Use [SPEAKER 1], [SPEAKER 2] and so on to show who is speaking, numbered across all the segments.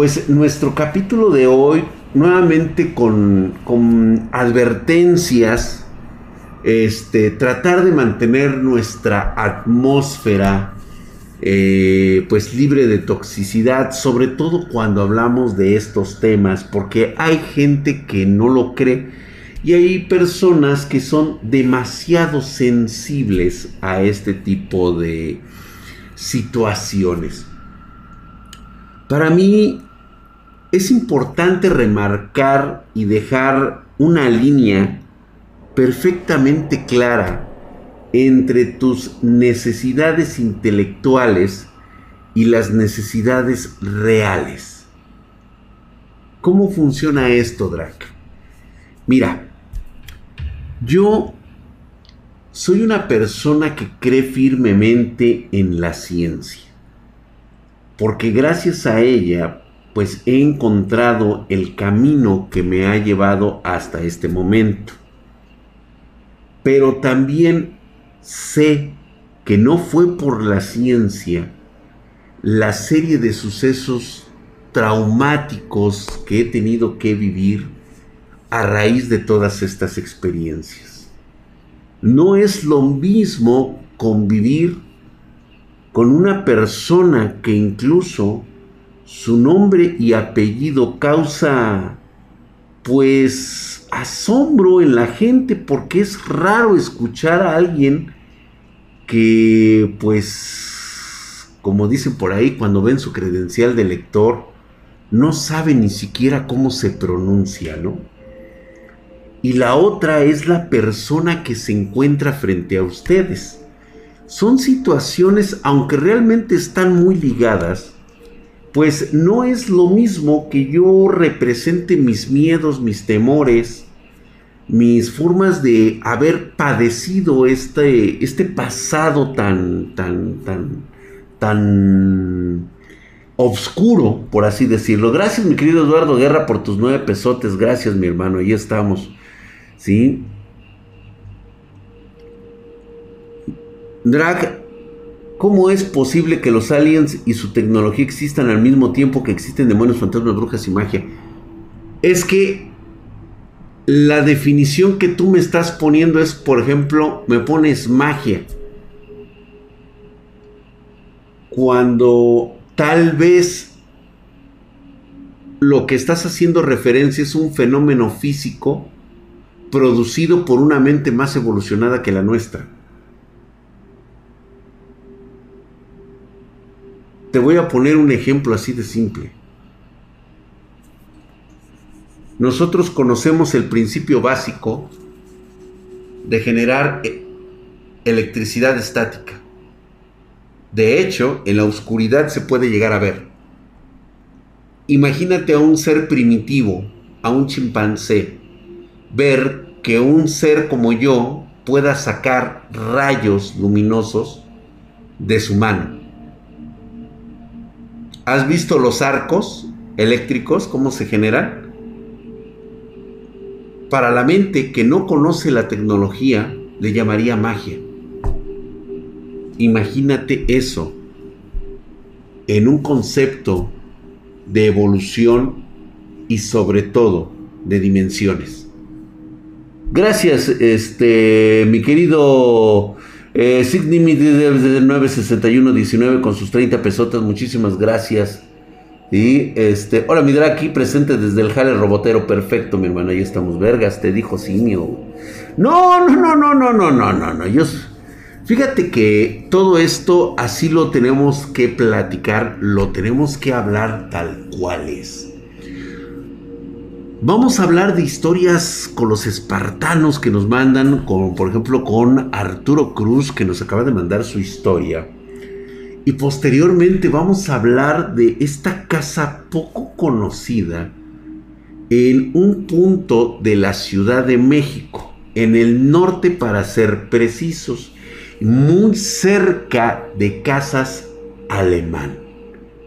[SPEAKER 1] Pues nuestro capítulo de hoy, nuevamente con, con advertencias, este, tratar de mantener nuestra atmósfera eh, pues libre de toxicidad, sobre todo cuando hablamos de estos temas, porque hay gente que no lo cree y hay personas que son demasiado sensibles a este tipo de situaciones. Para mí es importante remarcar y dejar una línea perfectamente clara entre tus necesidades intelectuales y las necesidades reales. ¿Cómo funciona esto, Drac? Mira, yo soy una persona que cree firmemente en la ciencia, porque gracias a ella, pues he encontrado el camino que me ha llevado hasta este momento. Pero también sé que no fue por la ciencia la serie de sucesos traumáticos que he tenido que vivir a raíz de todas estas experiencias. No es lo mismo convivir con una persona que incluso su nombre y apellido causa pues asombro en la gente porque es raro escuchar a alguien que pues como dicen por ahí cuando ven su credencial de lector no sabe ni siquiera cómo se pronuncia, ¿no? Y la otra es la persona que se encuentra frente a ustedes. Son situaciones, aunque realmente están muy ligadas, pues no es lo mismo que yo represente mis miedos, mis temores, mis formas de haber padecido este, este pasado tan, tan, tan, tan oscuro, por así decirlo. Gracias, mi querido Eduardo Guerra, por tus nueve pesotes. Gracias, mi hermano. Ahí estamos. ¿Sí? Drag, ¿Cómo es posible que los aliens y su tecnología existan al mismo tiempo que existen demonios, fantasmas, brujas y magia? Es que la definición que tú me estás poniendo es, por ejemplo, me pones magia. Cuando tal vez lo que estás haciendo referencia es un fenómeno físico producido por una mente más evolucionada que la nuestra. Te voy a poner un ejemplo así de simple. Nosotros conocemos el principio básico de generar e-, electricidad estática. De hecho, en la oscuridad se puede llegar a ver. Imagínate a un ser primitivo, a un chimpancé, ver que un ser como yo pueda sacar rayos luminosos de su mano. ¿Has visto los arcos eléctricos, cómo se generan? Para la mente que no conoce la tecnología, le llamaría magia. Imagínate eso en un concepto de evolución y sobre todo de dimensiones. Gracias, este, mi querido eh, Sidney desde 96119 con sus 30 pesotas, muchísimas gracias. Y este, hola mi aquí presente desde el jale robotero, perfecto mi hermano, ahí estamos, vergas, te dijo simio. No, no, no, no, no, no, no, no, no. Fíjate que todo esto así lo tenemos que platicar, lo tenemos que hablar tal cual es. Vamos a hablar de historias con los espartanos que nos mandan, como por ejemplo con Arturo Cruz que nos acaba de mandar su historia. Y posteriormente vamos a hablar de esta casa poco conocida en un punto de la Ciudad de México, en el norte para ser precisos, muy cerca de casas alemán.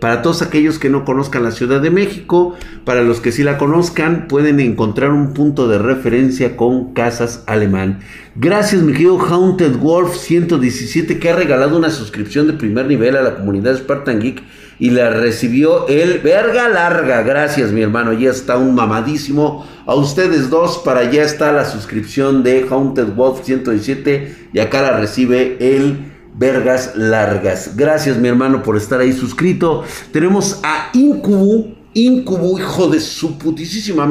[SPEAKER 1] Para todos aquellos que no conozcan la Ciudad de México, para los que sí la conozcan, pueden encontrar un punto de referencia con Casas Alemán. Gracias, mi querido Haunted Wolf 117, que ha regalado una suscripción de primer nivel a la comunidad Spartan Geek y la recibió el verga larga. Gracias, mi hermano. Ya está un mamadísimo. A ustedes dos, para allá está la suscripción de Haunted Wolf 117 y acá la recibe el vergas largas. Gracias, mi hermano, por estar ahí suscrito. Tenemos a Incubu, Incubu, hijo de su putísima.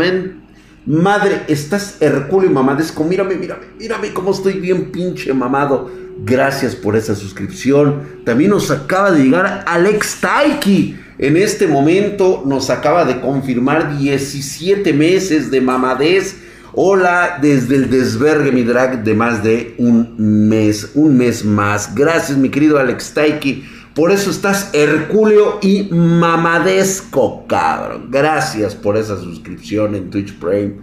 [SPEAKER 1] Madre, estás hercúleo y mamadesco. Mírame, mírame, mírame cómo estoy bien pinche mamado. Gracias por esa suscripción. También nos acaba de llegar Alex Taiki. En este momento nos acaba de confirmar 17 meses de mamadez. Hola desde el desvergue mi drag de más de un mes, un mes más. Gracias mi querido Alex Taiki. Por eso estás hercúleo y mamadesco, cabrón. Gracias por esa suscripción en Twitch Prime.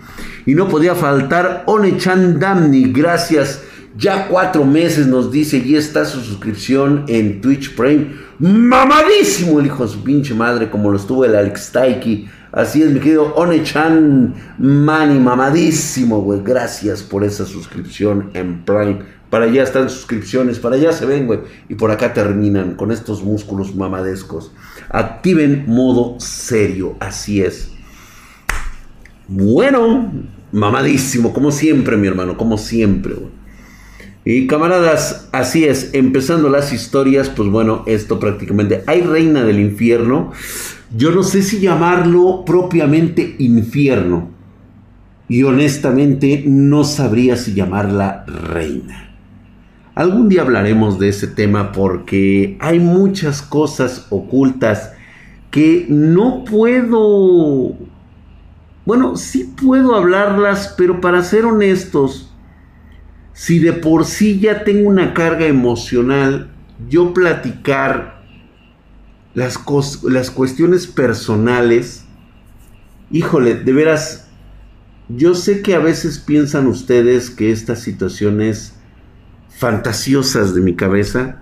[SPEAKER 1] Y no podía faltar Onechan Damni. Gracias ya cuatro meses nos dice, y está su suscripción en Twitch Prime. Mamadísimo el hijo de su pinche madre, como lo estuvo el Alex Taiki. Así es, mi querido One-chan Mani, mamadísimo, güey. Gracias por esa suscripción en Prime. Para allá están suscripciones, para allá se ven, güey. Y por acá terminan con estos músculos mamadescos. Activen modo serio, así es. Bueno, mamadísimo, como siempre, mi hermano, como siempre, güey. Y camaradas, así es, empezando las historias, pues bueno, esto prácticamente, hay reina del infierno, yo no sé si llamarlo propiamente infierno, y honestamente no sabría si llamarla reina. Algún día hablaremos de ese tema porque hay muchas cosas ocultas que no puedo, bueno, sí puedo hablarlas, pero para ser honestos, si de por sí ya tengo una carga emocional, yo platicar las, las cuestiones personales, híjole, de veras, yo sé que a veces piensan ustedes que estas situaciones fantasiosas de mi cabeza,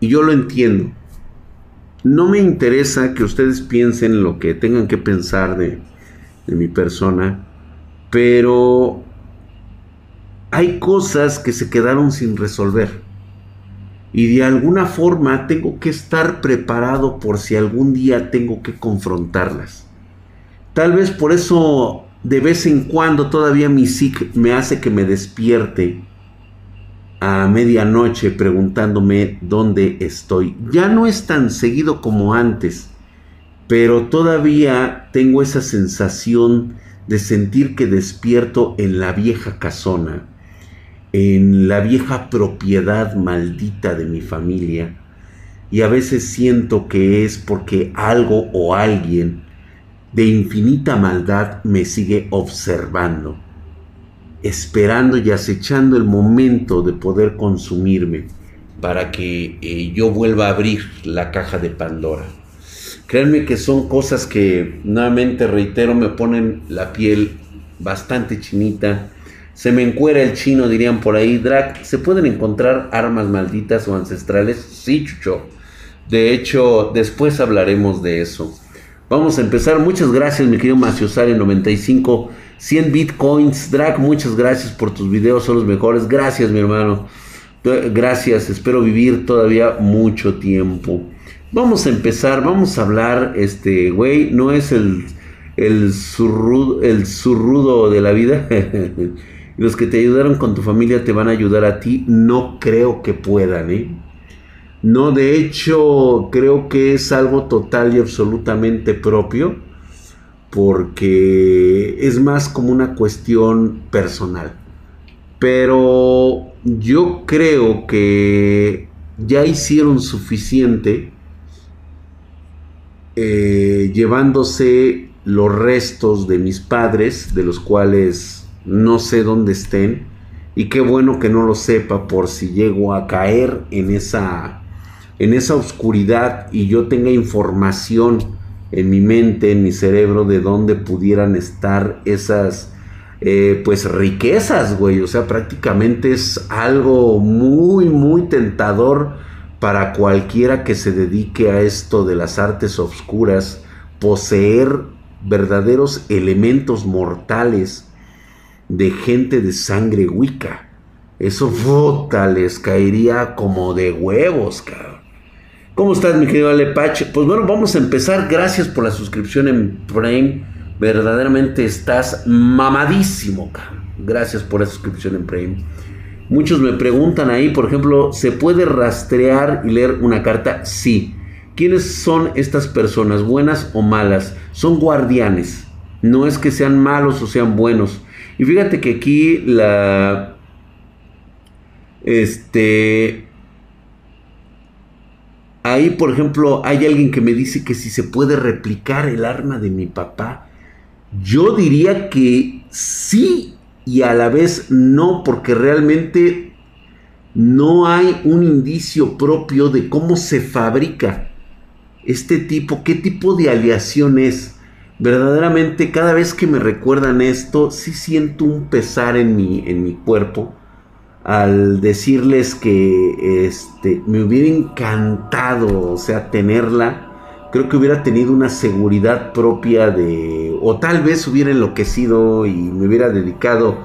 [SPEAKER 1] y yo lo entiendo. No me interesa que ustedes piensen lo que tengan que pensar de, de mi persona, pero hay cosas que se quedaron sin resolver. Y de alguna forma tengo que estar preparado por si algún día tengo que confrontarlas. Tal vez por eso de vez en cuando todavía mi psic me hace que me despierte a medianoche preguntándome dónde estoy. Ya no es tan seguido como antes, pero todavía tengo esa sensación de sentir que despierto en la vieja casona en la vieja propiedad maldita de mi familia y a veces siento que es porque algo o alguien de infinita maldad me sigue observando, esperando y acechando el momento de poder consumirme para que eh, yo vuelva a abrir la caja de Pandora. Créanme que son cosas que nuevamente reitero me ponen la piel bastante chinita se me encuera el chino, dirían por ahí. Drac, ¿se pueden encontrar armas malditas o ancestrales? Sí, Chucho. De hecho, después hablaremos de eso. Vamos a empezar. Muchas gracias, mi querido Maciosare 95. 100 bitcoins. Drac, muchas gracias por tus videos, son los mejores. Gracias, mi hermano. Gracias, espero vivir todavía mucho tiempo. Vamos a empezar, vamos a hablar, este, güey, no es el, el, el surrudo de la vida. los que te ayudaron con tu familia te van a ayudar a ti, no creo que puedan, ¿eh? No, de hecho, creo que es algo total y absolutamente propio, porque es más como una cuestión personal. Pero yo creo que ya hicieron suficiente eh, llevándose los restos de mis padres, de los cuales no sé dónde estén y qué bueno que no lo sepa por si llego a caer en esa en esa oscuridad y yo tenga información en mi mente, en mi cerebro de dónde pudieran estar esas eh, pues riquezas, güey. O sea, prácticamente es algo muy, muy tentador para cualquiera que se dedique a esto de las artes oscuras, poseer verdaderos elementos mortales de gente de sangre wicca. Eso puta les caería como de huevos, cabrón. ¿Cómo estás, mi querido Alepach? Pues bueno, vamos a empezar. Gracias por la suscripción en Prime. Verdaderamente estás mamadísimo, Gracias por la suscripción en Prime. Muchos me preguntan ahí, por ejemplo, ¿se puede rastrear y leer una carta? Sí. ¿Quiénes son estas personas, buenas o malas? Son guardianes. No es que sean malos o sean buenos. Y fíjate que aquí la... Este... Ahí, por ejemplo, hay alguien que me dice que si se puede replicar el arma de mi papá. Yo diría que sí y a la vez no, porque realmente no hay un indicio propio de cómo se fabrica este tipo, qué tipo de aleación es. Verdaderamente cada vez que me recuerdan esto, sí siento un pesar en mi, en mi cuerpo al decirles que este, me hubiera encantado, o sea, tenerla. Creo que hubiera tenido una seguridad propia de, o tal vez hubiera enloquecido y me hubiera dedicado,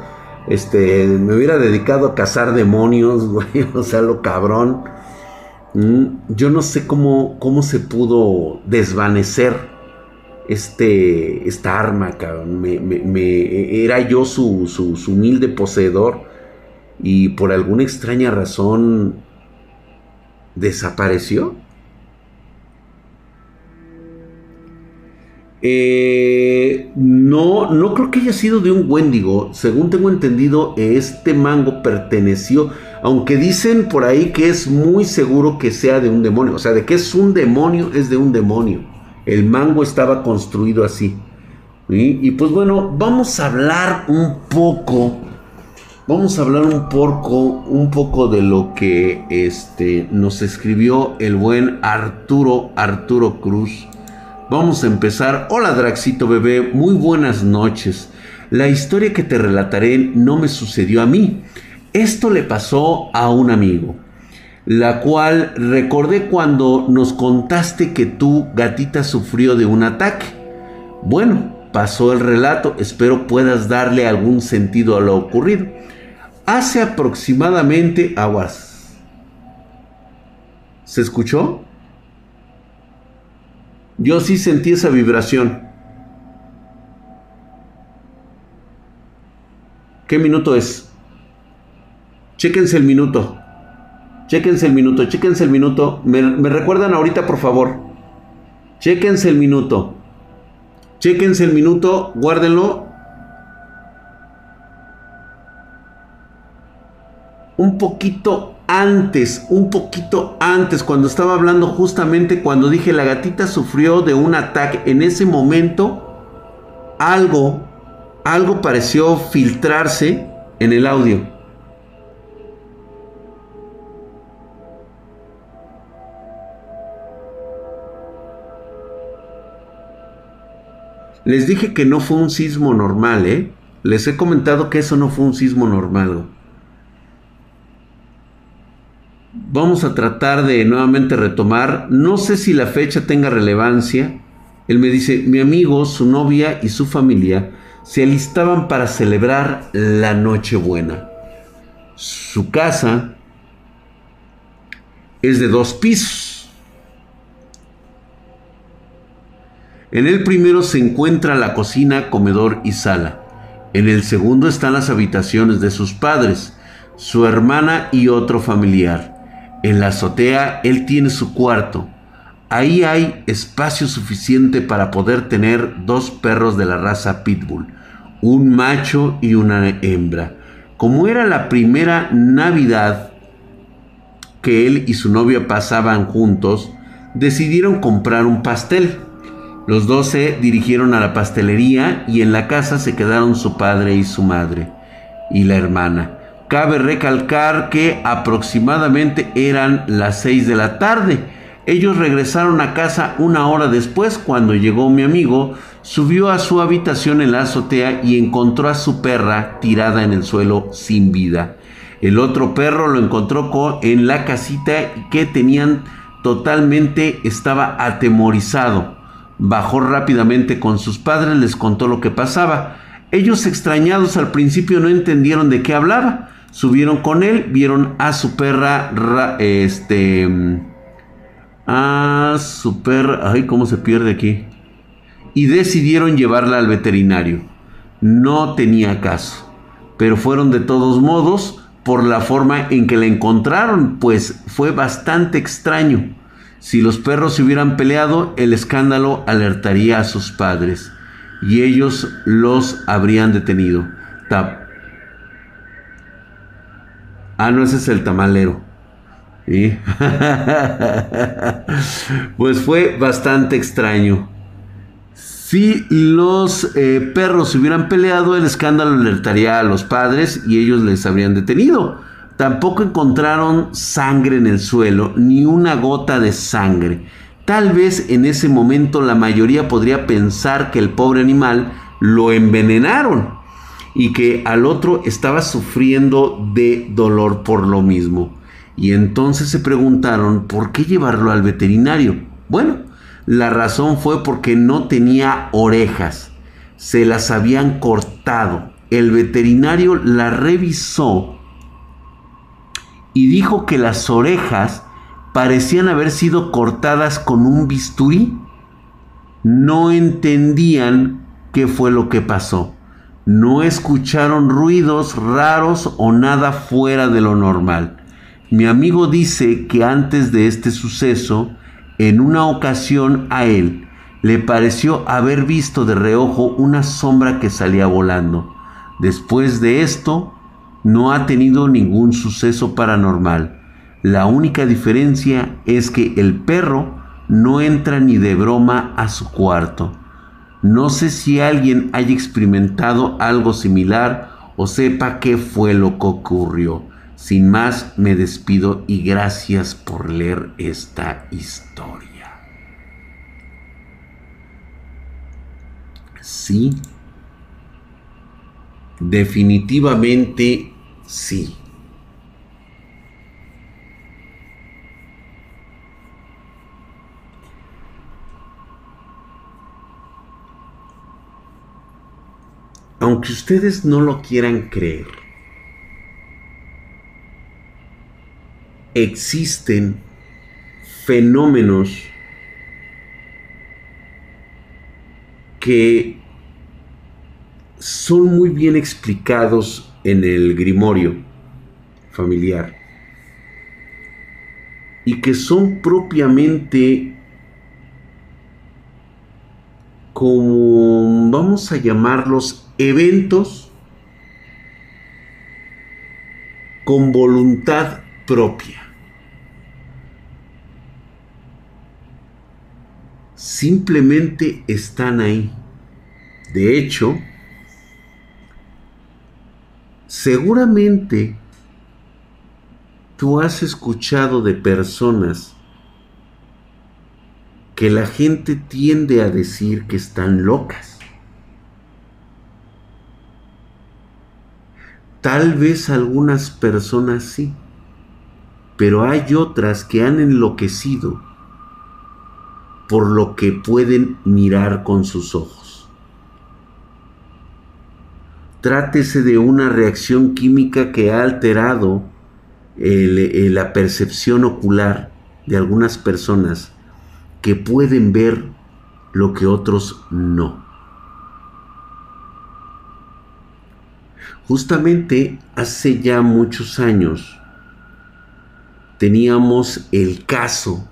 [SPEAKER 1] este, me hubiera dedicado a cazar demonios, güey, o sea, lo cabrón. Mm, yo no sé cómo, cómo se pudo desvanecer este, esta arma. Me, era yo su, su, su, humilde poseedor y por alguna extraña razón desapareció. Eh, no, no creo que haya sido de un Wendigo. Según tengo entendido, este mango perteneció, aunque dicen por ahí que es muy seguro que sea de un demonio. O sea, de que es un demonio, es de un demonio. El mango estaba construido así. Y pues bueno, vamos a hablar un poco. Vamos a hablar un poco, un poco de lo que este, nos escribió el buen Arturo, Arturo Cruz Vamos a empezar. Hola Draxito bebé, muy buenas noches. La historia que te relataré no me sucedió a mí. Esto le pasó a un amigo, la cual recordé cuando nos contaste que tu gatita sufrió de un ataque. Bueno, pasó el relato, espero puedas darle algún sentido a lo ocurrido. Hace aproximadamente aguas. ¿Se escuchó? Yo sí sentí esa vibración. ¿Qué minuto es? Chéquense el minuto. Chéquense el minuto, chéquense el minuto. Me, recuerdan ahorita, por favor. Chéquense el minuto. Chéquense el minuto, guárdenlo. Un poquito antes, un poquito antes, cuando estaba hablando justamente cuando dije la gatita sufrió de un ataque, en ese momento algo, algo pareció filtrarse en el audio. Les dije que no fue un sismo normal, ¿eh? Les he comentado que eso no fue un sismo normal. Vamos a tratar de nuevamente retomar. No sé si la fecha tenga relevancia. Él me dice, mi amigo, su novia y su familia se alistaban para celebrar la Nochebuena. Su casa es de dos pisos. En el primero se encuentra la cocina, comedor y sala. En el segundo están las habitaciones de sus padres, su hermana y otro familiar. En la azotea él tiene su cuarto. Ahí hay espacio suficiente para poder tener dos perros de la raza Pitbull, un macho y una hembra. Como era la primera Navidad que él y su novia pasaban juntos, decidieron comprar un pastel. Los dos se dirigieron a la pastelería y en la casa se quedaron su padre y su madre y la hermana. Cabe recalcar que aproximadamente eran las 6 de la tarde. Ellos regresaron a casa una hora después cuando llegó mi amigo, subió a su habitación en la azotea y encontró a su perra tirada en el suelo sin vida. El otro perro lo encontró en la casita que tenían totalmente, estaba atemorizado. Bajó rápidamente con sus padres, les contó lo que pasaba. Ellos extrañados al principio no entendieron de qué hablaba. Subieron con él, vieron a su perra, este, a su perra. Ay, ¿cómo se pierde aquí? Y decidieron llevarla al veterinario. No tenía caso. Pero fueron de todos modos por la forma en que la encontraron, pues fue bastante extraño. Si los perros se hubieran peleado, el escándalo alertaría a sus padres y ellos los habrían detenido. Ah, no, ese es el tamalero. pues fue bastante extraño. Si los eh, perros se hubieran peleado, el escándalo alertaría a los padres y ellos les habrían detenido. Tampoco encontraron sangre en el suelo, ni una gota de sangre. Tal vez en ese momento la mayoría podría pensar que el pobre animal lo envenenaron y que al otro estaba sufriendo de dolor por lo mismo. Y entonces se preguntaron por qué llevarlo al veterinario. Bueno, la razón fue porque no tenía orejas, se las habían cortado. El veterinario la revisó y dijo que las orejas parecían haber sido cortadas con un bisturí. No entendían qué fue lo que pasó. No escucharon ruidos raros o nada fuera de lo normal. Mi amigo dice que antes de este suceso, en una ocasión a él le pareció haber visto de reojo una sombra que salía volando. Después de esto, no ha tenido ningún suceso paranormal. La única diferencia es que el perro no entra ni de broma a su cuarto. No sé si alguien haya experimentado algo similar o sepa qué fue lo que ocurrió. Sin más, me despido y gracias por leer esta historia. Sí, definitivamente sí. Aunque ustedes no lo quieran creer, existen fenómenos que son muy bien explicados en el grimorio familiar y que son propiamente como vamos a llamarlos eventos con voluntad propia. Simplemente están ahí. De hecho, seguramente tú has escuchado de personas que la gente tiende a decir que están locas. Tal vez algunas personas sí pero hay otras que han enloquecido por lo que pueden mirar con sus ojos. Trátese de una reacción química que ha alterado la percepción ocular de algunas personas que pueden ver lo que otros no. Justamente hace ya muchos años, teníamos el caso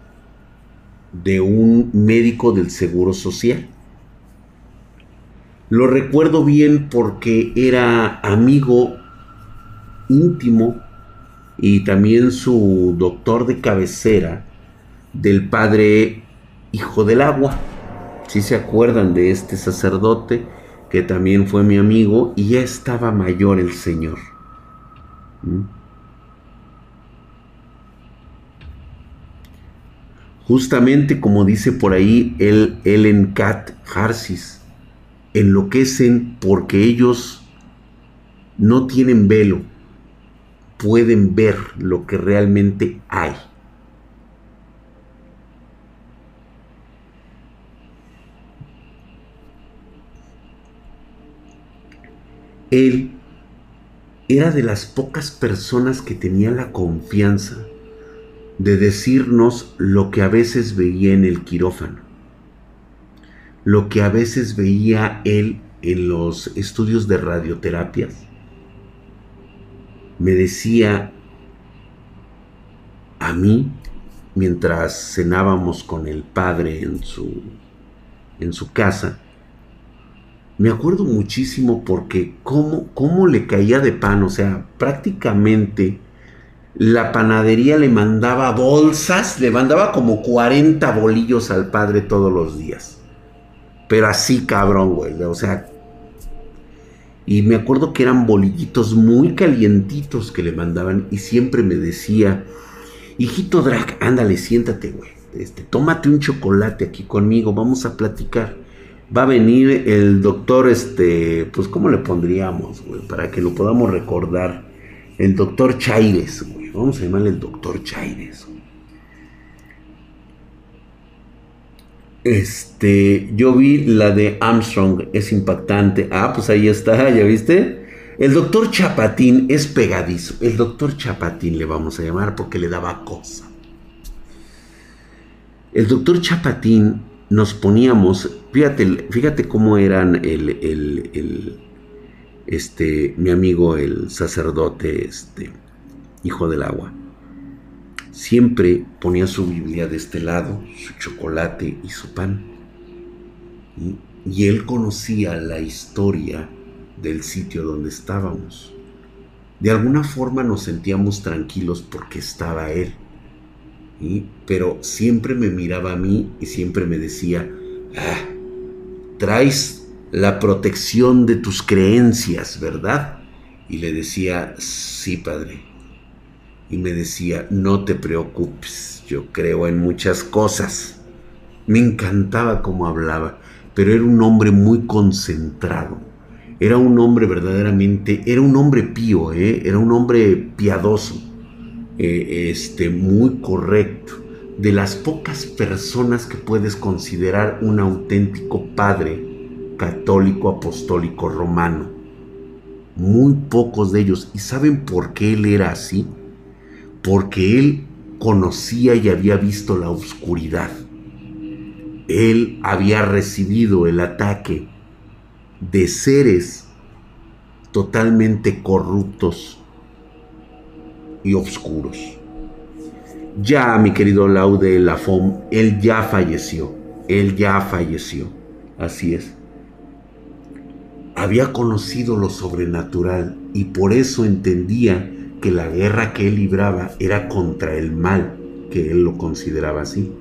[SPEAKER 1] de un médico del Seguro Social. Lo recuerdo bien porque era amigo íntimo y también su doctor de cabecera del padre Hijo del Agua. Si se acuerdan de este sacerdote que también fue mi amigo y ya estaba mayor el señor. ¿Mm? Justamente como dice por ahí el Ellen Cat Harsis, enloquecen porque ellos no tienen velo, pueden ver lo que realmente hay. Él era de las pocas personas que tenía la confianza de decirnos lo que a veces veía en el quirófano, lo que a veces veía él en los estudios de radioterapias. Me decía a mí, mientras cenábamos con el padre en su, en su casa, me acuerdo muchísimo porque cómo, cómo le caía de pan, o sea, prácticamente la panadería le mandaba bolsas, le mandaba como 40 bolillos al padre todos los días. Pero así cabrón, güey, o sea... Y me acuerdo que eran bolillitos muy calientitos que le mandaban y siempre me decía, hijito Drac, ándale, siéntate, güey. Este, tómate un chocolate aquí conmigo, vamos a platicar va a venir el doctor, este, pues, ¿cómo le pondríamos, güey? Para que lo podamos recordar. El doctor Chaires, güey. Vamos a llamarle el doctor Chaires. Este, yo vi la de Armstrong, es impactante. Ah, pues ahí está, ¿ya viste? El doctor Chapatín es pegadizo. El doctor Chapatín le vamos a llamar porque le daba cosa. El doctor Chapatín nos poníamos, fíjate, fíjate cómo eran el, el, este, mi amigo el sacerdote, este, hijo del agua. Siempre ponía su Biblia de este lado, su chocolate y su pan. Y, él conocía la historia del sitio donde estábamos. De alguna forma nos sentíamos tranquilos porque estaba él pero siempre me miraba a mí y siempre me decía, ah, traes la protección de tus creencias, ¿verdad? Y le decía, sí, padre. Y me decía, no te preocupes, yo creo en muchas cosas. Me encantaba cómo hablaba, pero era un hombre muy concentrado. Era un hombre verdaderamente, era un hombre pío, ¿eh? era un hombre piadoso eh, este, muy correcto, de las pocas personas que puedes considerar un auténtico padre católico apostólico romano. Muy pocos de ellos. ¿Y saben por qué él era así? Porque él conocía y había visto la oscuridad. Él había recibido el ataque de seres totalmente corruptos y oscuros. Ya, mi querido Laude Lafon, él ya falleció, él ya falleció, así es. Había conocido lo sobrenatural y por eso entendía que la guerra que él libraba era contra el mal, que él lo consideraba así.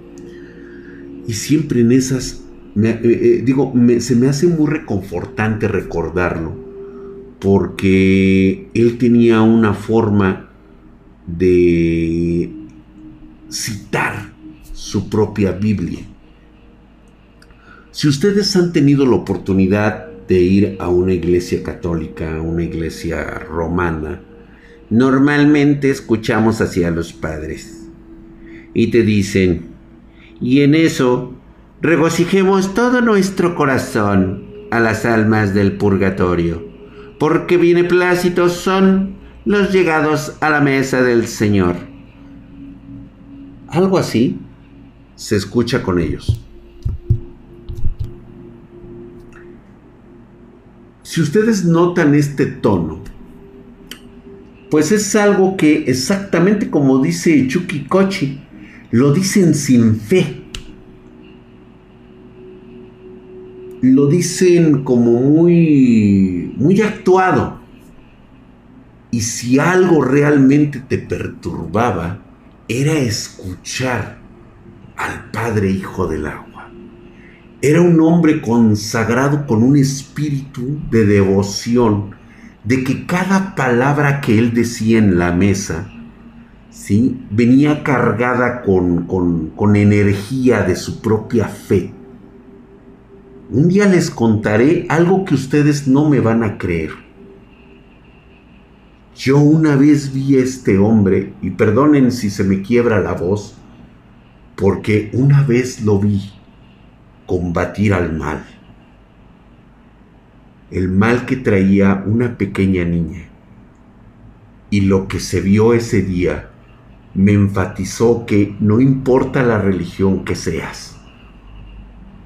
[SPEAKER 1] Y siempre en esas, eh, eh, digo, se me hace muy reconfortante recordarlo, porque él tenía una forma de citar su propia Biblia. Si ustedes han tenido la oportunidad de ir a una iglesia católica, a una iglesia romana, normalmente escuchamos hacia los padres y te dicen, y en eso regocijemos todo nuestro corazón a las almas del purgatorio, porque plácidos son los llegados a la mesa del Señor. Algo así se escucha con ellos. Si ustedes notan este tono, pues es algo que exactamente como dice Chucky Kochi, lo dicen sin fe. Lo dicen como muy muy actuado. Y si algo realmente te perturbaba, era escuchar al Padre Hijo del Agua. Era un hombre consagrado con un espíritu de devoción, de que cada palabra que él decía en la mesa, ¿sí? venía cargada con, con, con energía de su propia fe. Un día les contaré algo que ustedes no me van a creer yo una vez vi a este hombre, y perdonen si se me quiebra la voz, porque una vez lo vi combatir al mal. El mal que traía una pequeña niña. Y lo que se vio ese día me enfatizó que no importa la religión que seas,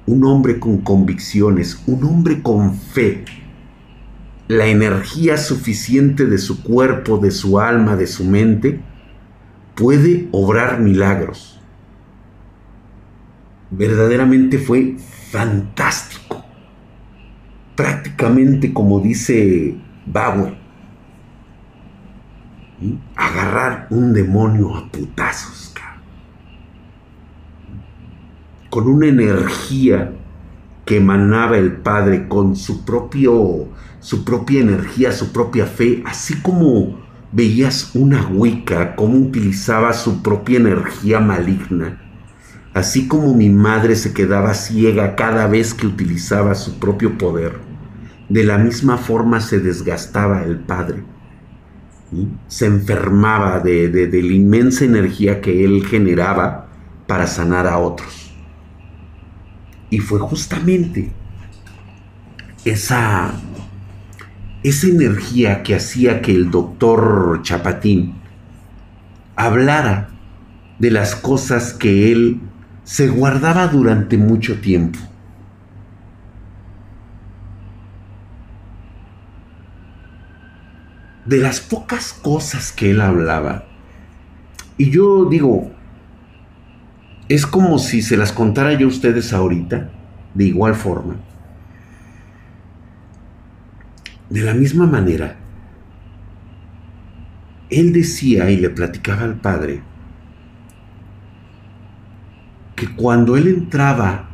[SPEAKER 1] un hombre con convicciones, un hombre con fe, la energía suficiente de su cuerpo, de su alma, de su mente, puede obrar milagros. Verdaderamente fue fantástico. Prácticamente como dice Bauer, agarrar un demonio a putazos, con una energía que emanaba el Padre, con su, propio, su propia energía, su propia fe, así como veías una Wicca, cómo utilizaba su propia energía maligna, así como mi madre se quedaba ciega cada vez que utilizaba su propio poder, de la misma forma se desgastaba el Padre se enfermaba de, la inmensa energía que él generaba para sanar a otros. Y fue justamente esa, esa energía que hacía que el doctor Chapatín hablara de las cosas que él se guardaba durante mucho tiempo. De las pocas cosas que él hablaba, y yo digo, es como si se las contara yo a ustedes ahorita, de igual forma. De la misma manera, él decía y le platicaba al padre que cuando él entraba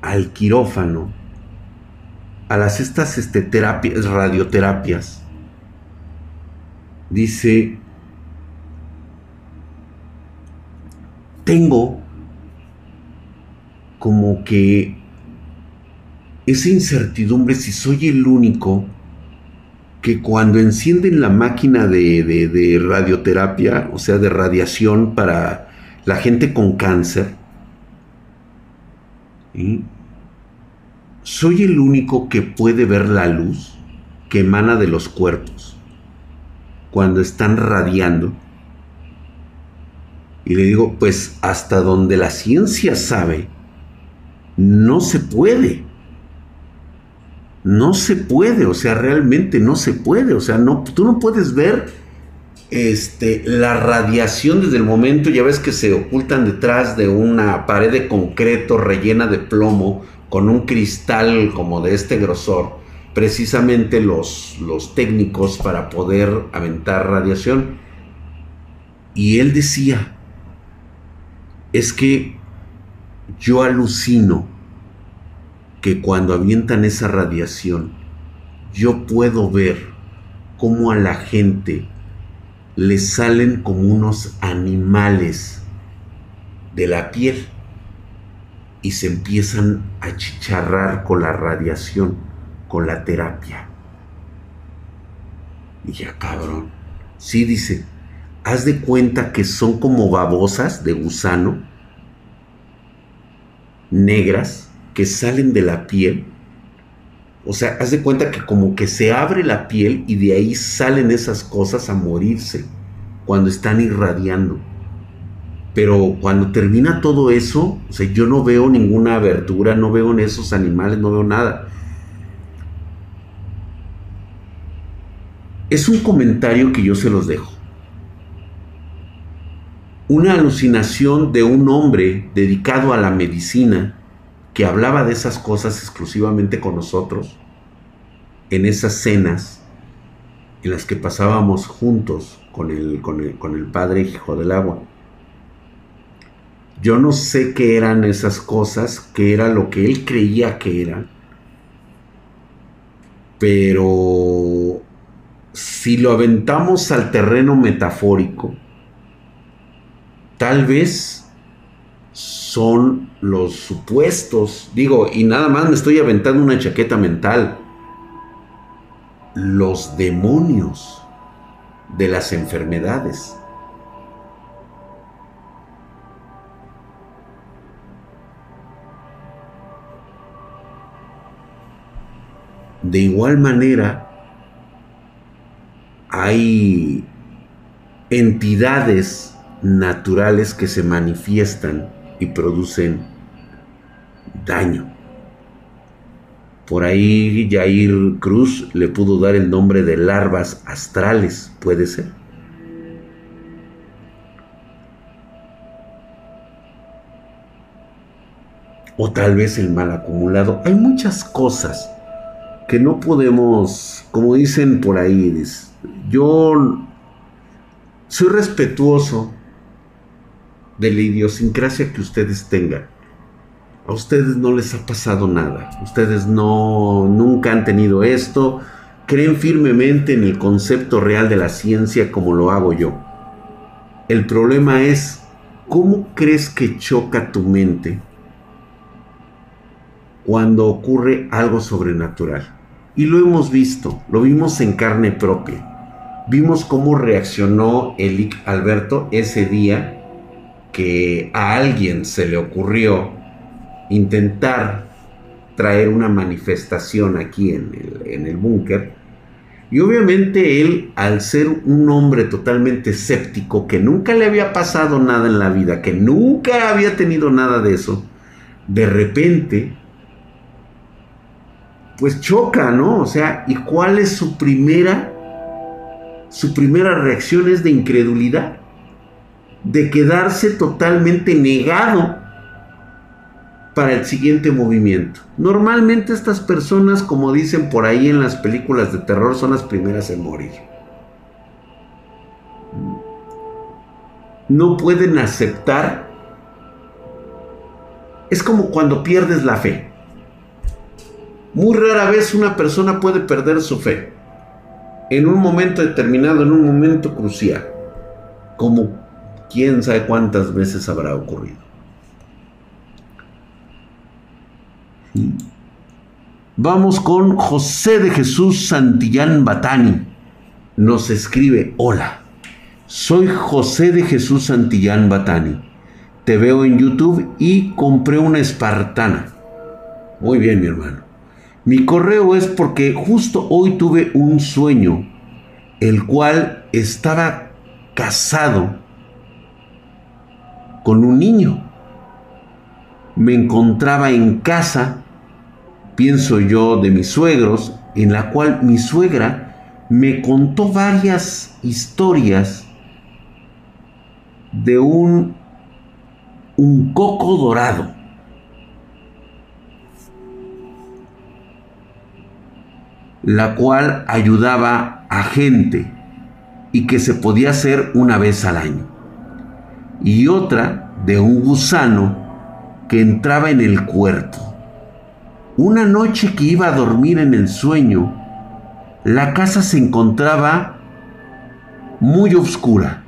[SPEAKER 1] al quirófano, a las estas este, terapias, radioterapias, dice, tengo como que esa incertidumbre si soy el único que cuando encienden la máquina de, radioterapia, o sea, de radiación para la gente con cáncer, soy el único que puede ver la luz que emana de los cuerpos cuando están radiando. Y le digo, pues hasta donde la ciencia sabe, no se puede. No se puede, o sea, realmente no se puede, o sea, no, tú no puedes ver este, la radiación desde el momento, ya ves que se ocultan detrás de una pared de concreto rellena de plomo con un cristal como de este grosor precisamente los, los técnicos para poder aventar radiación. Y él decía, es que yo alucino que cuando avientan esa radiación, yo puedo ver cómo a la gente le salen como unos animales de la piel y se empiezan a chicharrar con la radiación con la terapia. Y ya, cabrón. Sí, dice, haz de cuenta que son como babosas de gusano, negras, que salen de la piel. O sea, haz de cuenta que como que se abre la piel y de ahí salen esas cosas a morirse cuando están irradiando. Pero cuando termina todo eso, o sea, yo no veo ninguna abertura, no veo en esos animales, no veo nada. Es un comentario que yo se los dejo. Una alucinación de un hombre dedicado a la medicina que hablaba de esas cosas exclusivamente con nosotros en esas cenas en las que pasábamos juntos con el, con el, con el padre Hijo del Agua. Yo no sé qué eran esas cosas, qué era lo que él creía que eran, pero si lo aventamos al terreno metafórico, tal vez son los supuestos, digo, y nada más me estoy aventando una chaqueta mental, los demonios de las enfermedades. De igual manera, hay entidades naturales que se manifiestan y producen daño. Por ahí Jair Cruz le pudo dar el nombre de larvas astrales, puede ser. O tal vez el mal acumulado. Hay muchas cosas que no podemos, como dicen por ahí, yo soy respetuoso de la idiosincrasia que ustedes tengan. A ustedes no les ha pasado nada. Ustedes no nunca han tenido esto. Creen firmemente en el concepto real de la ciencia como lo hago yo. El problema es cómo crees que choca tu mente cuando ocurre algo sobrenatural. Y lo hemos visto, lo vimos en carne propia. Vimos cómo reaccionó Elic Alberto ese día que a alguien se le ocurrió intentar traer una manifestación aquí en el, en el búnker. Y obviamente él, al ser un hombre totalmente escéptico, que nunca le había pasado nada en la vida, que nunca había tenido nada de eso, de repente, pues choca, ¿no? O sea, ¿y cuál es su primera, su primera reacción es de incredulidad, de quedarse totalmente negado para el siguiente movimiento. Normalmente estas personas, como dicen por ahí en las películas de terror, son las primeras en morir. No pueden aceptar. Es como cuando pierdes la fe. Muy rara vez una persona puede perder su fe. En un momento determinado, en un momento crucial. Como quién sabe cuántas veces habrá ocurrido. Vamos con José de Jesús Santillán Batani. Nos escribe, hola, soy José de Jesús Santillán Batani. Te veo en YouTube y compré una espartana. Muy bien, mi hermano. Mi correo es porque justo hoy tuve un sueño, el cual estaba casado con un niño. Me encontraba en casa pienso yo, de mis suegros, en la cual mi suegra me contó varias historias de un, un coco dorado. La cual ayudaba a gente y que se podía hacer una vez al año. Y otra de un gusano que entraba en el cuerpo. Una noche que iba a dormir en el sueño, la casa se encontraba muy oscura,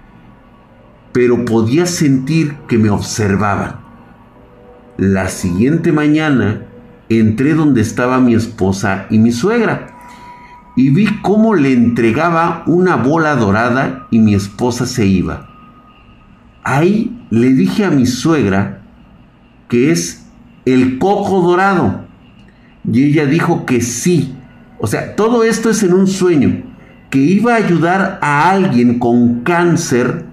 [SPEAKER 1] pero podía sentir que me observaban. La siguiente mañana entré donde estaba mi esposa y mi suegra y vi cómo le entregaba una bola dorada y mi esposa se iba. Ahí le dije a mi suegra que es el coco dorado y ella dijo que sí. O sea, todo esto es en un sueño, que iba a ayudar a alguien con cáncer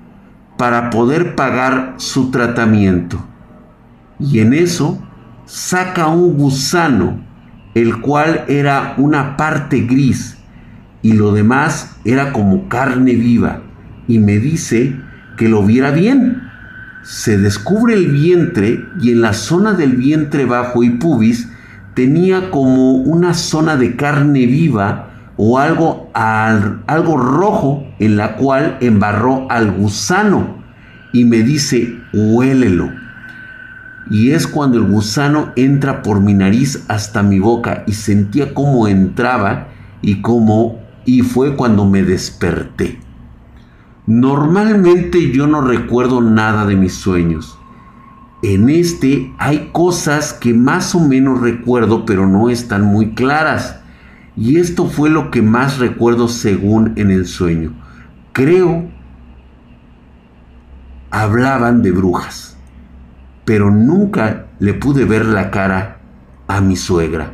[SPEAKER 1] para poder pagar su tratamiento. Y en eso saca un gusano, el cual era una parte gris y lo demás era como carne viva. Y me dice que lo viera bien. Se descubre el vientre y en la zona del vientre bajo y pubis tenía como una zona de carne viva o algo, algo rojo en la cual embarró al gusano y me dice, huélelo. Y es cuando el gusano entra por mi nariz hasta mi boca y sentía cómo entraba y cómo y fue cuando me desperté. Normalmente yo no recuerdo nada de mis sueños en este hay cosas que más o menos recuerdo, pero no están muy claras. Y esto fue lo que más recuerdo según en el sueño. Creo hablaban de brujas, pero nunca le pude ver la cara a mi suegra.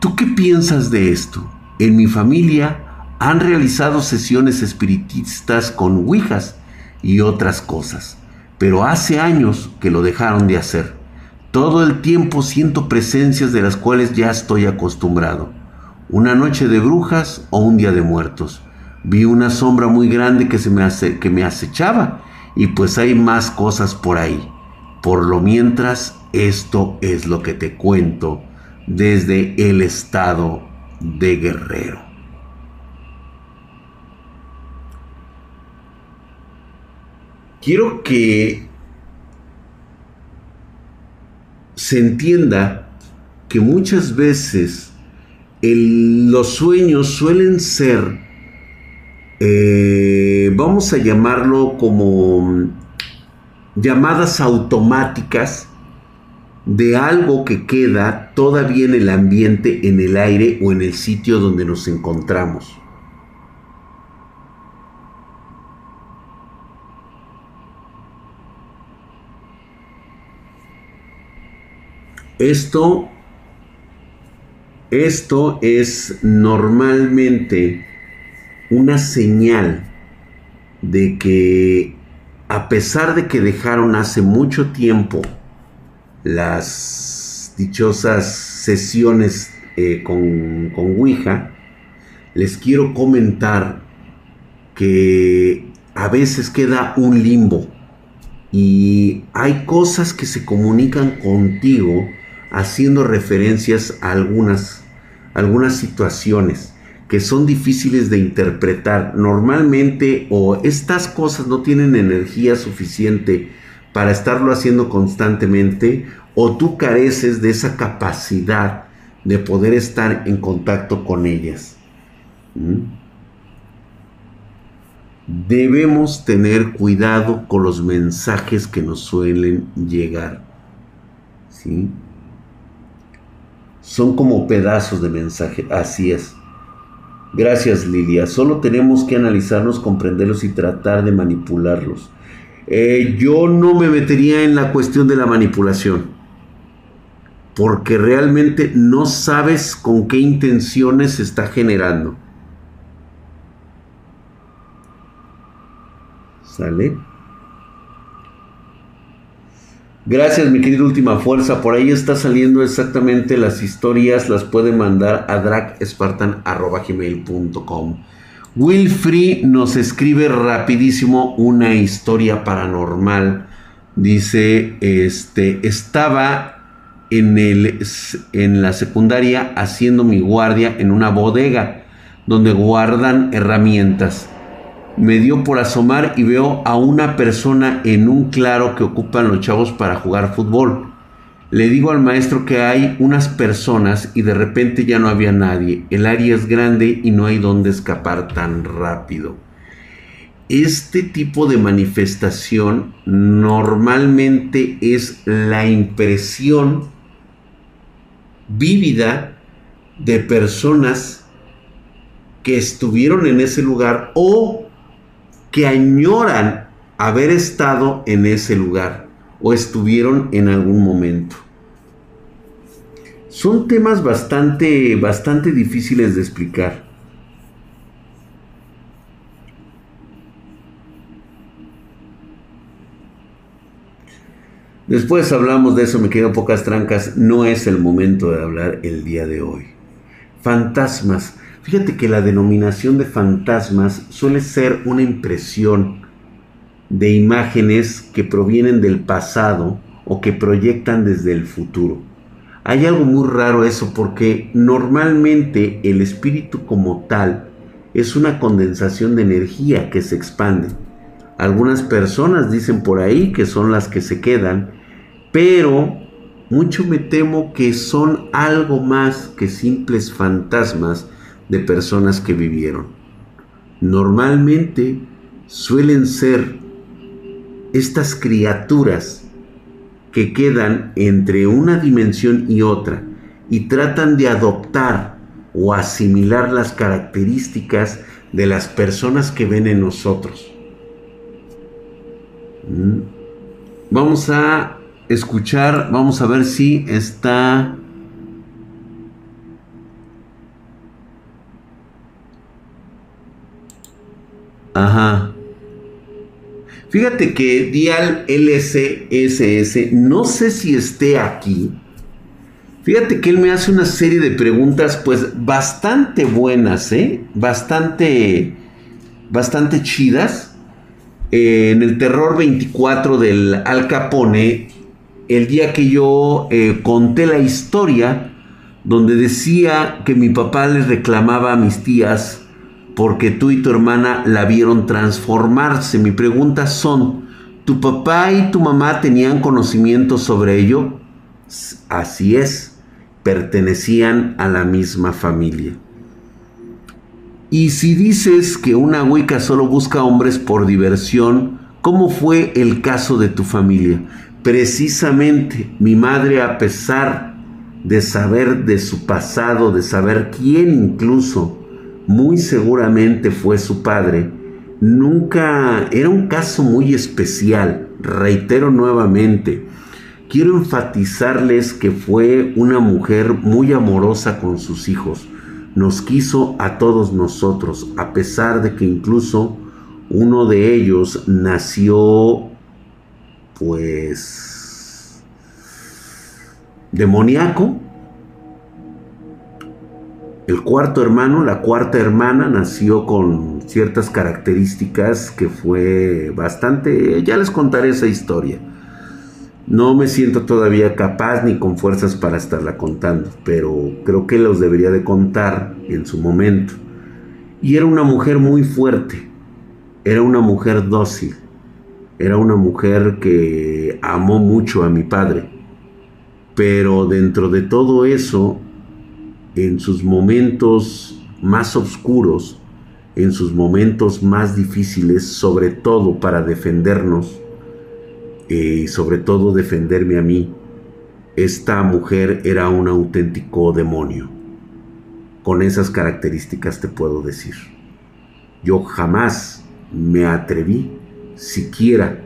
[SPEAKER 1] ¿Tú qué piensas de esto? En mi familia Han realizado sesiones espiritistas con ouijas y otras cosas, pero hace años que lo dejaron de hacer. Todo el tiempo siento presencias de las cuales ya estoy acostumbrado. Una noche de brujas o un día de muertos. Vi una sombra muy grande que, se me, que me acechaba y pues hay más cosas por ahí. Por lo mientras, esto es lo que te cuento desde el estado de Guerrero. Quiero que se entienda que muchas veces los sueños suelen ser, eh, vamos a llamarlo como llamadas automáticas de algo que queda todavía en el ambiente, en el aire o en el sitio donde nos encontramos. Esto, esto es normalmente una señal de que a pesar de que dejaron hace mucho tiempo las dichosas sesiones eh, con, con Ouija, les quiero comentar que a veces queda un limbo y hay cosas que se comunican contigo haciendo referencias a algunas, algunas situaciones que son difíciles de interpretar. Normalmente o estas cosas no tienen energía suficiente para estarlo haciendo constantemente o tú careces de esa capacidad de poder estar en contacto con ellas. ¿Mm? Debemos tener cuidado con los mensajes que nos suelen llegar. ¿Sí? Son como pedazos de mensaje, así es. Gracias Lilia, solo tenemos que analizarlos, comprenderlos y tratar de manipularlos. Eh, yo no me metería en la cuestión de la manipulación, porque realmente no sabes con qué intenciones se está generando. ¿Sale? Gracias, mi querido Última Fuerza. Por ahí está saliendo exactamente las historias. Las puede mandar a dragspartan.com. Wilfrey nos escribe rapidísimo una historia paranormal. Dice, este, estaba en, el, en la secundaria haciendo mi guardia en una bodega donde guardan herramientas. Me dio por asomar y veo a una persona en un claro que ocupan los chavos para jugar fútbol. Le digo al maestro que hay unas personas y de repente ya no había nadie. El área es grande y no hay dónde escapar tan rápido. Este tipo de manifestación normalmente es la impresión vívida de personas que estuvieron en ese lugar o que añoran haber estado en ese lugar o estuvieron en algún momento. Son temas bastante, bastante difíciles de explicar. Después hablamos de eso, me quedo pocas trancas. No es el momento de hablar el día de hoy. Fantasmas. Fíjate que la denominación de fantasmas suele ser una impresión de imágenes que provienen del pasado o que proyectan desde el futuro. Hay algo muy raro eso porque normalmente el espíritu como tal es una condensación de energía que se expande. Algunas personas dicen por ahí que son las que se quedan, pero mucho me temo que son algo más que simples fantasmas de personas que vivieron. Normalmente suelen ser estas criaturas que quedan entre una dimensión y otra y tratan de adoptar o asimilar las características de las personas que ven en nosotros. Mm. Vamos a escuchar, vamos a ver si está... Ajá. Fíjate que Dial LCSS, no sé si esté aquí. Fíjate que él me hace una serie de preguntas, pues bastante buenas, ¿eh? Bastante, bastante chidas. Eh, en el Terror 24 del Al Capone, el día que yo eh, conté la historia, donde decía que mi papá les reclamaba a mis tías porque tú y tu hermana la vieron transformarse. Mi pregunta son, ¿tu papá y tu mamá tenían conocimiento sobre ello? Así es, pertenecían a la misma familia. Y si dices que una Wicca solo busca hombres por diversión, ¿cómo fue el caso de tu familia? Precisamente mi madre, a pesar de saber de su pasado, de saber quién incluso muy seguramente fue su padre, nunca era un caso muy especial, reitero nuevamente. Quiero enfatizarles que fue una mujer muy amorosa con sus hijos. Nos quiso a todos nosotros, a pesar de que incluso uno de ellos nació pues demoníaco. El cuarto hermano, la cuarta hermana, nació con ciertas características que fue bastante... Ya les contaré esa historia. No me siento todavía capaz ni con fuerzas para estarla contando, pero creo que los debería de contar en su momento. Y era una mujer muy fuerte, era una mujer dócil, era una mujer que amó mucho a mi padre. Pero dentro de todo eso, en sus momentos más oscuros, en sus momentos más difíciles, sobre todo para defendernos, eh, y sobre todo defenderme a mí, esta mujer era un auténtico demonio. Con esas características te puedo decir. Yo jamás me atreví siquiera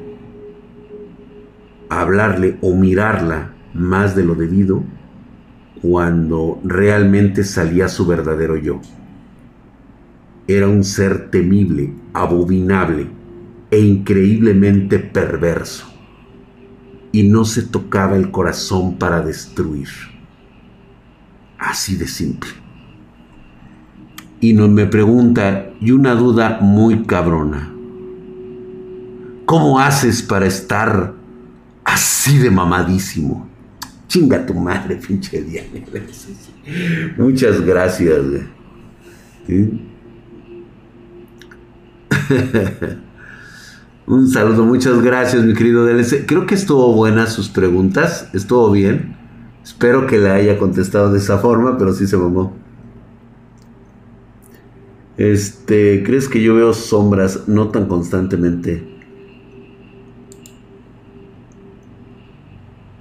[SPEAKER 1] hablarle o mirarla más de lo debido cuando realmente salía su verdadero yo. Era un ser temible, abominable e increíblemente perverso. Y no se tocaba el corazón para destruir. Así de simple. Y nos me pregunta, y una duda muy cabrona. ¿Cómo haces para estar así de mamadísimo? Chinga tu madre, pinche Diana. Muchas gracias. Un saludo, muchas gracias, mi querido DLC. Creo que estuvo buena sus preguntas, estuvo bien. Espero que le haya contestado de esa forma, pero sí se mamó. Este, ¿crees que yo veo sombras no tan constantemente?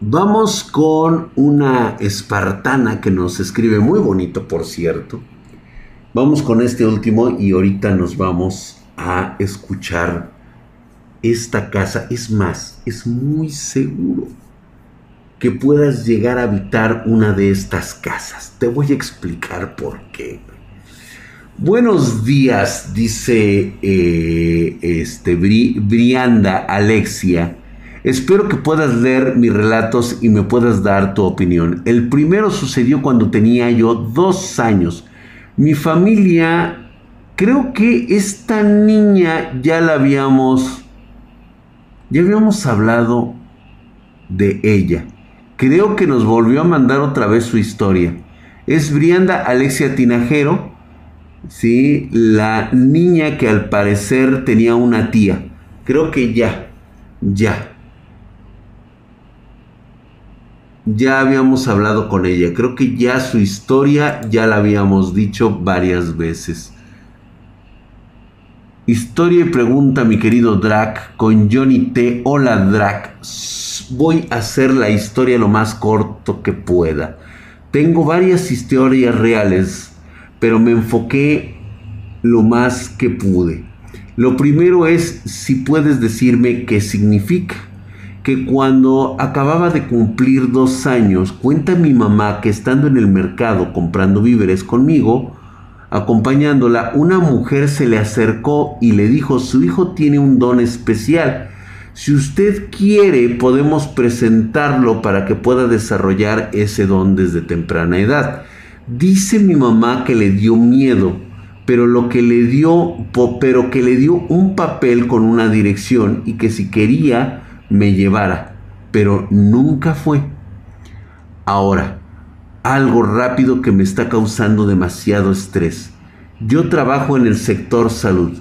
[SPEAKER 1] Vamos con una espartana que nos escribe muy bonito, por cierto. Vamos con este último y ahorita nos vamos a escuchar esta casa. Es más, es muy seguro que puedas llegar a habitar una de estas casas. Te voy a explicar por qué. Buenos días, dice eh, este, Brianda Alexia Espero que puedas leer mis relatos y me puedas dar tu opinión. El primero sucedió cuando tenía yo dos años. Mi familia, creo que esta niña ya la habíamos, ya habíamos hablado de ella. Creo que nos volvió a mandar otra vez su historia. Es Brianda Alexia Tinajero, ¿sí? la niña que al parecer tenía una tía. Creo que ya, ya ya habíamos hablado con ella. Creo que ya su historia ya la habíamos dicho varias veces. Historia y pregunta, mi querido Drac, con Johnny T. Hola, Drac. Voy a hacer la historia lo más corto que pueda. Tengo varias historias reales, pero me enfoqué lo más que pude. Lo primero es si puedes decirme qué significa que cuando acababa de cumplir dos años, cuenta mi mamá que estando en el mercado comprando víveres conmigo, Acompañándola, una mujer se le acercó y le dijo, su hijo tiene un don especial. Si usted quiere, podemos presentarlo para que pueda desarrollar ese don desde temprana edad. Dice mi mamá que le dio miedo, pero lo que le dio, pero que le dio un papel con una dirección y que si quería me llevara, pero nunca fue. Ahora, algo rápido que me está causando demasiado estrés. Yo trabajo en el sector salud.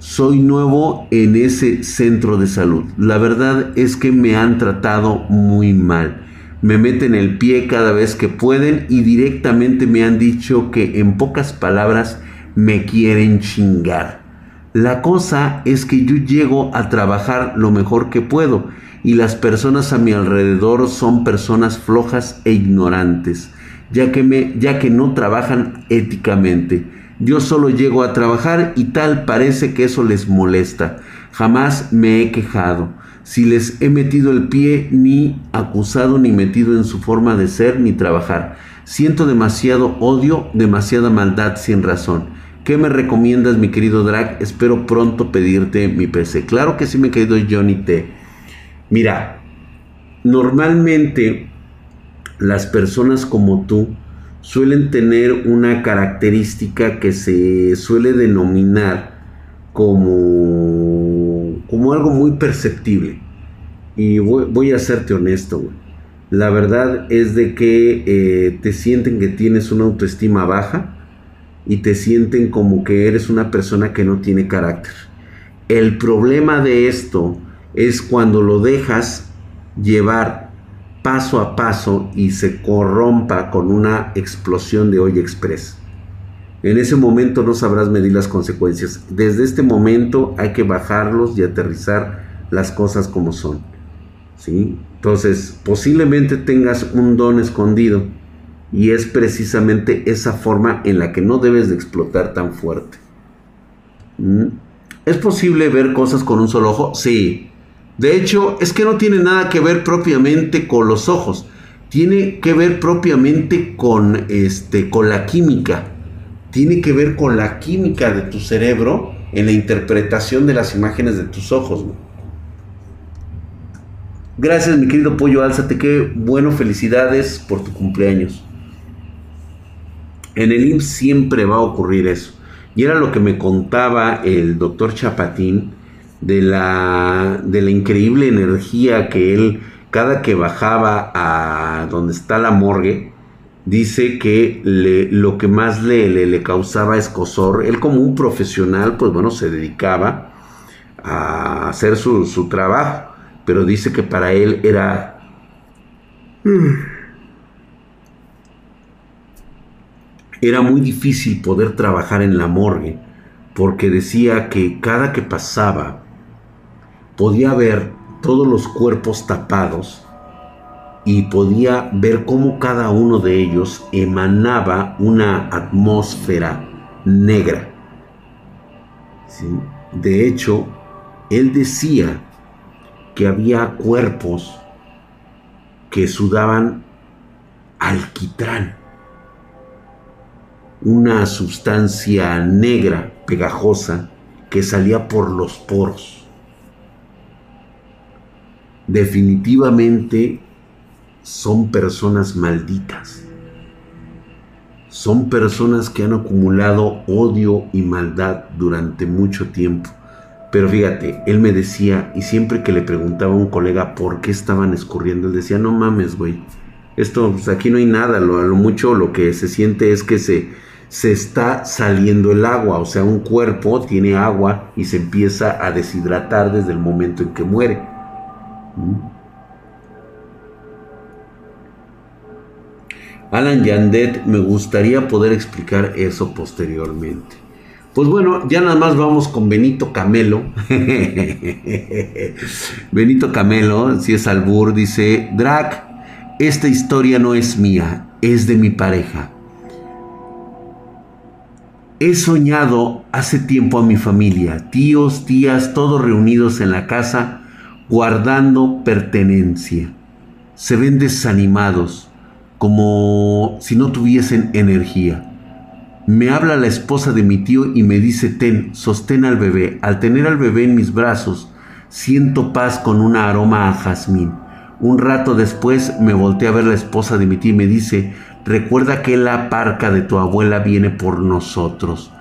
[SPEAKER 1] Soy nuevo en ese centro de salud. La verdad es que me han tratado muy mal. Me meten el pie cada vez que pueden y directamente me han dicho que en pocas palabras me quieren chingar. La cosa es que yo llego a trabajar lo mejor que puedo y las personas a mi alrededor son personas flojas e ignorantes ya que, me, ya que no trabajan éticamente. Yo solo llego a trabajar y tal parece que eso les molesta. Jamás me he quejado. Si les he metido el pie, ni acusado, ni metido en su forma de ser, ni trabajar. Siento demasiado odio, demasiada maldad sin razón. ¿Qué me recomiendas, mi querido Drag? Espero pronto pedirte mi PC. Claro que sí, mi querido Johnny T. Mira, normalmente las personas como tú suelen tener una característica que se suele denominar como, como algo muy perceptible. Y voy, a serte honesto, La verdad es de que eh, te sienten que tienes una autoestima baja y te sienten como que eres una persona que no tiene carácter. El problema de esto es cuando lo dejas llevar paso a paso y se corrompa con una explosión de hoy express. En ese momento no sabrás medir las consecuencias. Desde este momento hay que bajarlos y aterrizar las cosas como son. ¿sí? Entonces, posiblemente tengas un don escondido y es precisamente esa forma en la que no debes de explotar tan fuerte. ¿Mm? ¿Es posible ver cosas con un solo ojo? Sí, de hecho, es que no tiene nada que ver propiamente con los ojos. Tiene que ver propiamente con, este, con la química. Tiene que ver con la química de tu cerebro en la interpretación de las imágenes de tus ojos. Gracias, mi querido Pollo Álzate. Qué bueno, felicidades por tu cumpleaños. En el IMSS siempre va a ocurrir eso. Y era lo que me contaba el doctor Chapatín de la, de la increíble energía que él, cada que bajaba a donde está la morgue, dice que le, lo que más le, le, causaba escosor, él como un profesional, pues bueno, se dedicaba a hacer su, su trabajo, pero dice que para él era... Era muy difícil poder trabajar en la morgue, porque decía que cada que pasaba podía ver todos los cuerpos tapados y podía ver cómo cada uno de ellos emanaba una atmósfera negra. De hecho, él decía que había cuerpos que sudaban alquitrán, una sustancia negra, pegajosa, que salía por los poros definitivamente son personas malditas. Son personas que han acumulado odio y maldad durante mucho tiempo. Pero fíjate, él me decía, y siempre que le preguntaba a un colega por qué estaban escurriendo, él decía, no mames, güey. Esto, pues aquí no hay nada, lo, lo mucho lo que se siente es que se, se está saliendo el agua, o sea, un cuerpo tiene agua y se empieza a deshidratar desde el momento en que muere. Alan Yandet, me gustaría poder explicar eso posteriormente. Pues bueno, ya nada más vamos con Benito Camelo. Benito Camelo, si es albur, dice, Drac, esta historia no es mía, es de mi pareja. He soñado hace tiempo a mi familia, tíos, tías, todos reunidos en la casa guardando pertenencia. Se ven desanimados, como si no tuviesen energía. Me habla la esposa de mi tío y me dice, ten, sostén al bebé. Al tener al bebé en mis brazos, siento paz con un aroma a jazmín. Un rato después me volteé a ver la esposa de mi tío y me dice, recuerda que la parca de tu abuela viene por nosotros.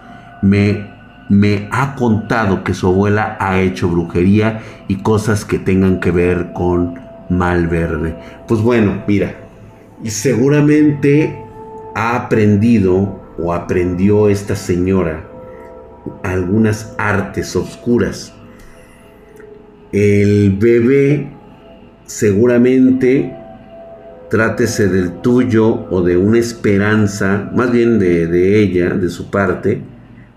[SPEAKER 1] Me, me ha contado que su abuela ha hecho brujería y cosas que tengan que ver con Malverde. Pues bueno, mira, y seguramente ha aprendido o aprendió esta señora algunas artes oscuras. El bebé seguramente trátese del tuyo o de una esperanza, más bien de, ella, de su parte,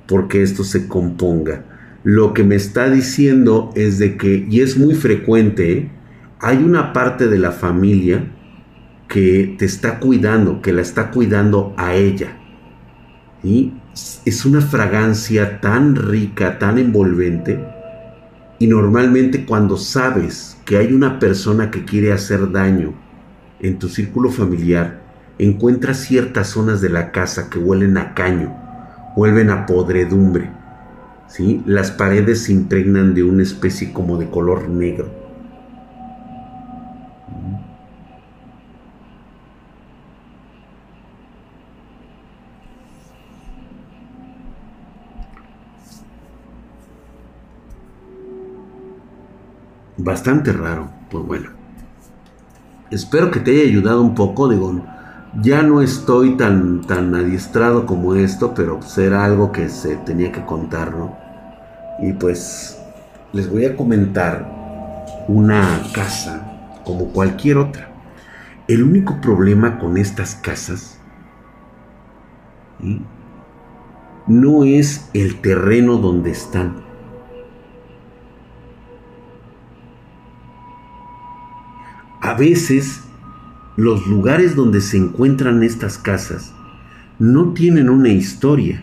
[SPEAKER 1] porque esto se componga. Lo que me está diciendo es de que, y es muy frecuente, hay una parte de la familia que te está cuidando, que la está cuidando a ella. Y es una fragancia tan rica, tan envolvente. Y normalmente cuando sabes que hay una persona que quiere hacer daño en tu círculo familiar, encuentras ciertas zonas de la casa que huelen a caño, vuelven a podredumbre. ¿sí? Las paredes se impregnan de una especie como de color negro. bastante raro. Pues bueno. Espero que te haya ayudado un poco. Digo, ya no estoy tan, tan adiestrado como esto, pero pues era algo que se tenía que contar, ¿no? Y pues les voy a comentar una casa como cualquier otra. El único problema con estas casas no es el terreno donde están A veces los lugares donde se encuentran estas casas no tienen una historia.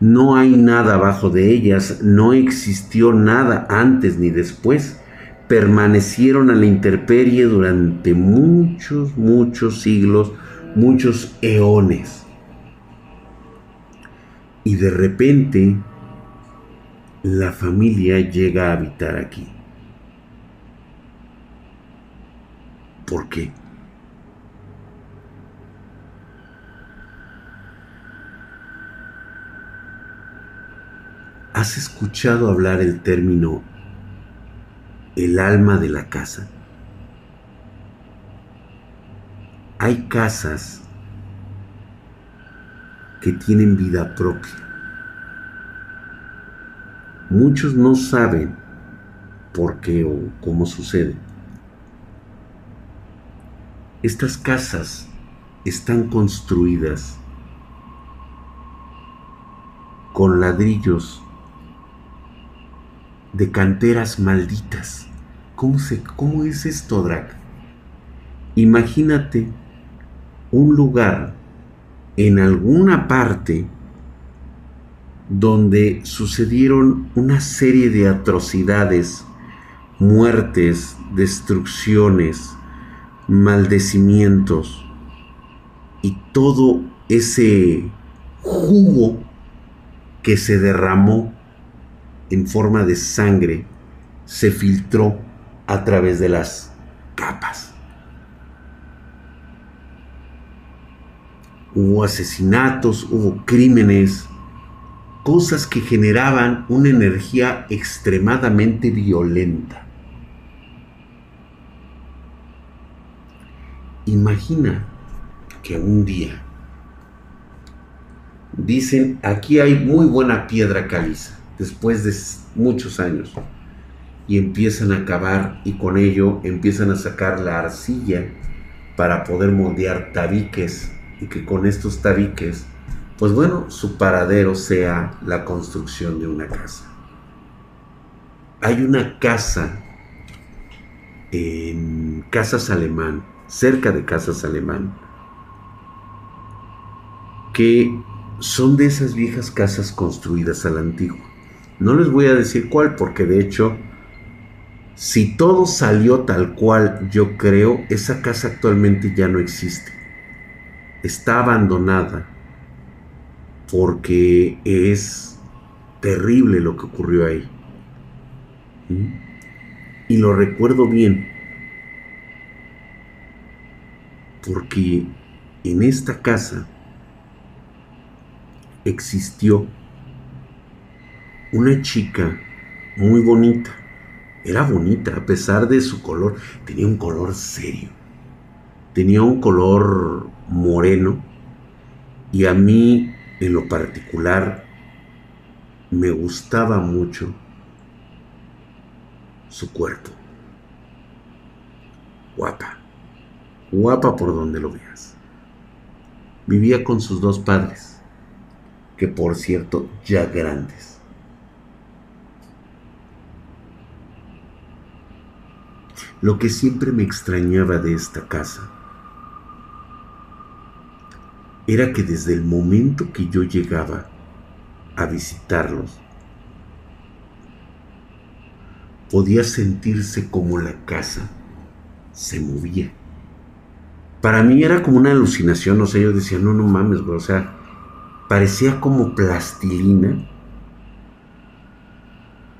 [SPEAKER 1] No hay nada abajo de ellas, no existió nada antes ni después. Permanecieron a la intemperie durante muchos, muchos siglos, muchos eones. Y de repente la familia llega a habitar aquí. ¿Por qué? ¿Has escuchado hablar el término el alma de la casa? Hay casas que tienen vida propia. Muchos no saben por qué o cómo sucede. Estas casas están construidas con ladrillos de canteras malditas. ¿Cómo, se, cómo es esto, Drac? Imagínate un lugar en alguna parte donde sucedieron una serie de atrocidades, muertes, destrucciones, maldecimientos y todo ese jugo que se derramó en forma de sangre se filtró a través de las capas. Hubo asesinatos, hubo crímenes, cosas que generaban una energía extremadamente violenta. Imagina que un día dicen, aquí hay muy buena piedra caliza, después de muchos años, y empiezan a cavar y con ello empiezan a sacar la arcilla para poder moldear tabiques y que con estos tabiques, pues bueno, su paradero sea la construcción de una casa. Hay una casa en Casas Alemán, cerca de Casas Alemán, que son de esas viejas casas construidas a la antigua. No les voy a decir cuál, porque de hecho, si todo salió tal cual yo creo, esa casa actualmente ya no existe. Está abandonada. porque es terrible lo que ocurrió ahí. ¿Mm? Y lo recuerdo bien, porque en esta casa existió una chica muy bonita. Era bonita, a pesar de su color. Tenía un color serio. Tenía un color moreno. Y a mí, en lo particular, me gustaba mucho su cuerpo. Guapa. Guapa por donde lo veas. Vivía con sus dos padres, que por cierto ya grandes. lo que siempre me extrañaba de esta casa era que desde el momento que yo llegaba a visitarlos, podía sentirse como la casa se movía. Para mí era como una alucinación, o sea, yo decía, no, no mames, o sea, parecía como plastilina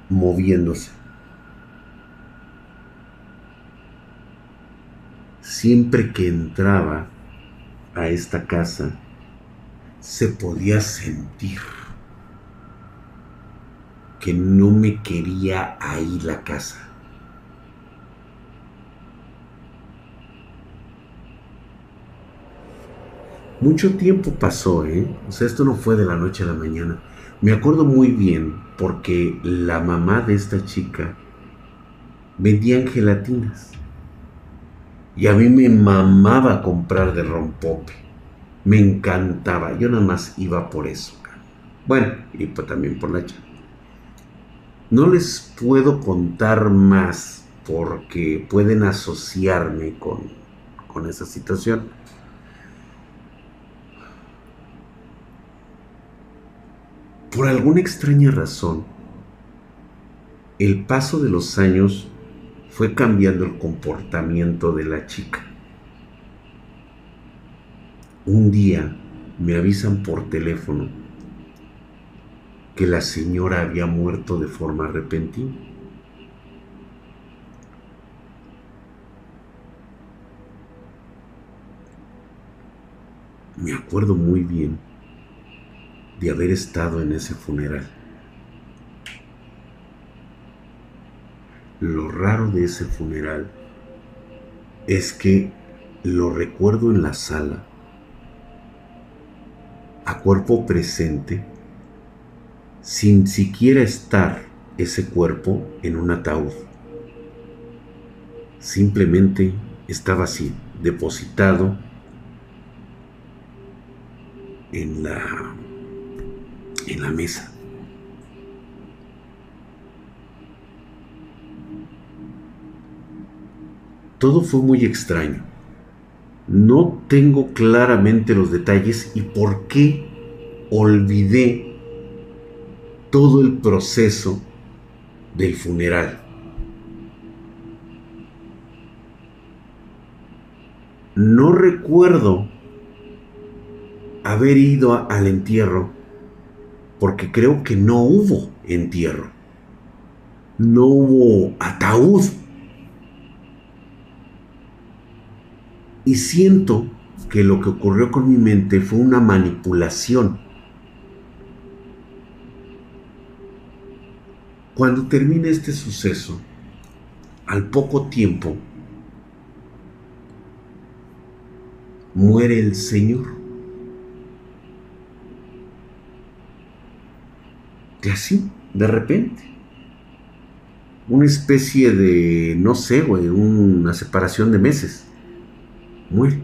[SPEAKER 1] moviéndose. siempre que entraba a esta casa, se podía sentir que no me quería ahí la casa. Mucho tiempo pasó, ¿eh? O sea, esto no fue de la noche a la mañana. Me acuerdo muy bien porque la mamá de esta chica vendía gelatinas. Y a mí me mamaba comprar de rompope. Me encantaba. Yo nada más iba por eso. Bueno, y pues también por la chava. No les puedo contar más porque pueden asociarme con, con esa situación. Por alguna extraña razón, el paso de los años fue cambiando el comportamiento de la chica. Un día me avisan por teléfono que la señora había muerto de forma repentina. Me acuerdo muy bien de haber estado en ese funeral. Lo raro de ese funeral es que lo recuerdo en la sala, a cuerpo presente, sin siquiera estar ese cuerpo en un ataúd. Simplemente estaba así, depositado en la, en la mesa. Todo fue muy extraño. No tengo claramente los detalles y por qué olvidé todo el proceso del funeral. No recuerdo haber ido al entierro porque creo que no hubo entierro. No hubo ataúd Y siento que lo que ocurrió con mi mente fue una manipulación. Cuando termina este suceso, al poco tiempo, muere el Señor. Y así, de repente. Una especie de, no sé, güey, una separación de meses muere.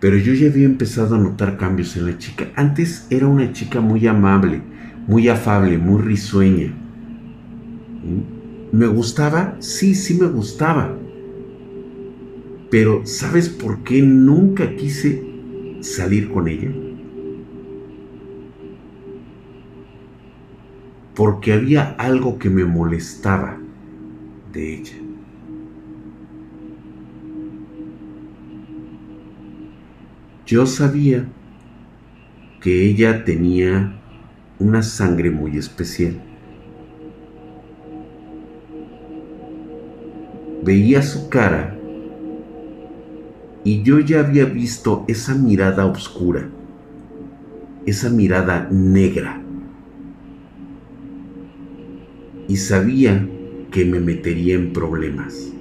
[SPEAKER 1] Pero yo ya había empezado a notar cambios en la chica. Antes era una chica muy amable, muy afable, muy risueña. ¿Me gustaba? Sí, sí me gustaba. Pero ¿sabes por qué nunca quise salir con ella? Porque había algo que me molestaba de ella. Yo sabía que ella tenía una sangre muy especial. Veía su cara y yo ya había visto esa mirada oscura, esa mirada negra. Y sabía que me metería en problemas.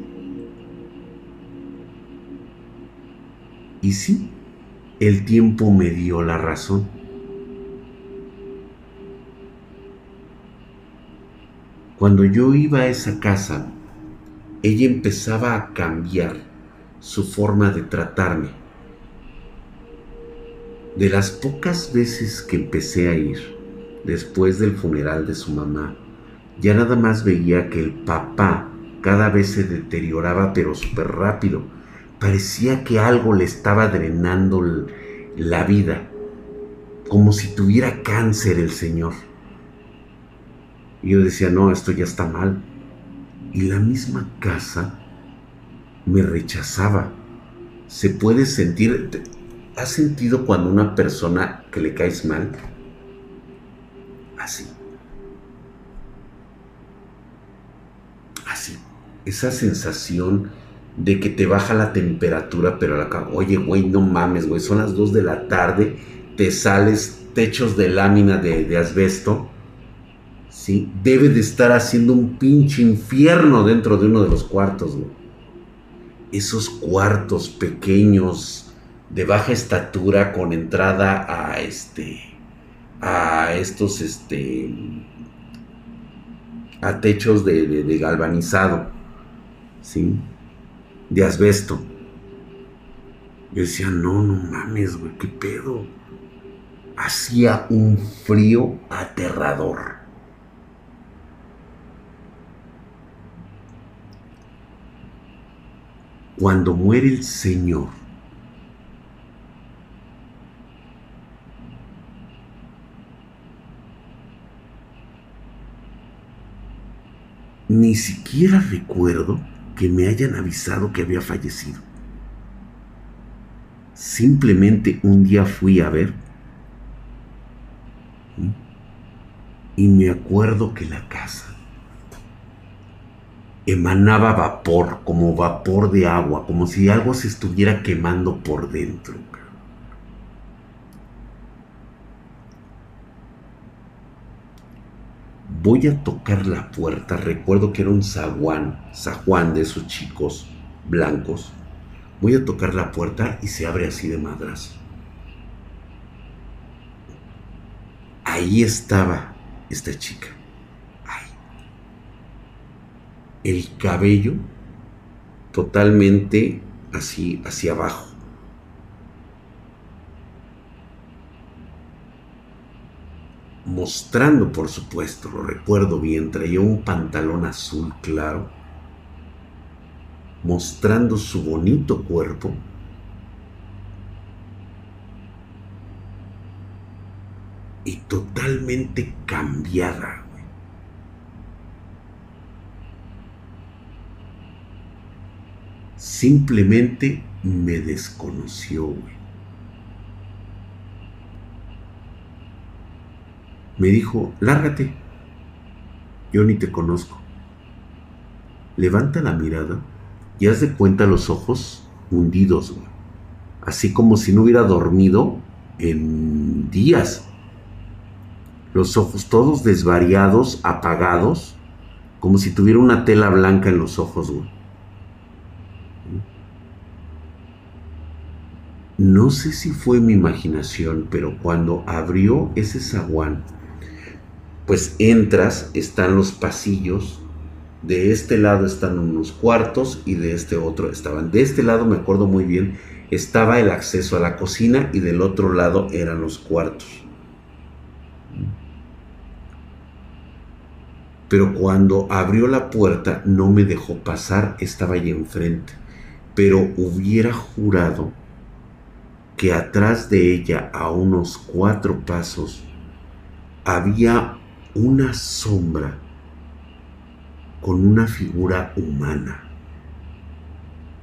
[SPEAKER 1] Y sí, el tiempo me dio la razón. Cuando yo iba a esa casa, ella empezaba a cambiar su forma de tratarme. De las pocas veces que empecé a ir después del funeral de su mamá, ya nada más veía que el papá cada vez se deterioraba pero súper rápido. Parecía que algo le estaba drenando la vida, como si tuviera cáncer el Señor. Y yo decía, no, esto ya está mal. Y la misma casa me rechazaba. Se puede sentir, ¿has sentido cuando una persona que le caes mal? Así. Así. Esa sensación de que te baja la temperatura, pero la oye, güey, no mames, güey, son las 2 de la tarde, te sales techos de lámina de, de asbesto, ¿sí? Debe de estar haciendo un pinche infierno dentro de uno de los cuartos, güey esos cuartos pequeños de baja estatura con entrada a este a estos este a techos de, galvanizado ¿sí? de asbesto. Yo decía no no mames güey qué pedo hacía un frío aterrador. Cuando muere el Señor, ni siquiera recuerdo que me hayan avisado que había fallecido. Simplemente un día fui a ver y me acuerdo que la casa emanaba vapor, como vapor de agua, como si algo se estuviera quemando por dentro. Voy a tocar la puerta, recuerdo que era un zaguán, zaguán de esos chicos blancos. Voy a tocar la puerta y se abre así de madrazo. Ahí estaba esta chica el cabello totalmente así hacia abajo. Mostrando, por supuesto, lo recuerdo bien, traía un pantalón azul claro, mostrando su bonito cuerpo. Y totalmente cambiada Simplemente me desconoció, güey. Me dijo, lárgate. Yo ni te conozco. Levanta la mirada y haz de cuenta los ojos hundidos. Así como si no hubiera dormido en días. Los ojos todos desvariados, apagados, como si tuviera una tela blanca en los ojos. No sé si fue mi imaginación, pero cuando abrió ese zaguán, pues entras, están los pasillos, de este lado están unos cuartos y de este otro estaban. De este lado me acuerdo muy bien, estaba el acceso a la cocina y del otro lado eran los cuartos. Pero cuando abrió la puerta no me dejó pasar, estaba ahí enfrente. Pero hubiera jurado que atrás de ella, a unos cuatro pasos, había una sombra con una figura humana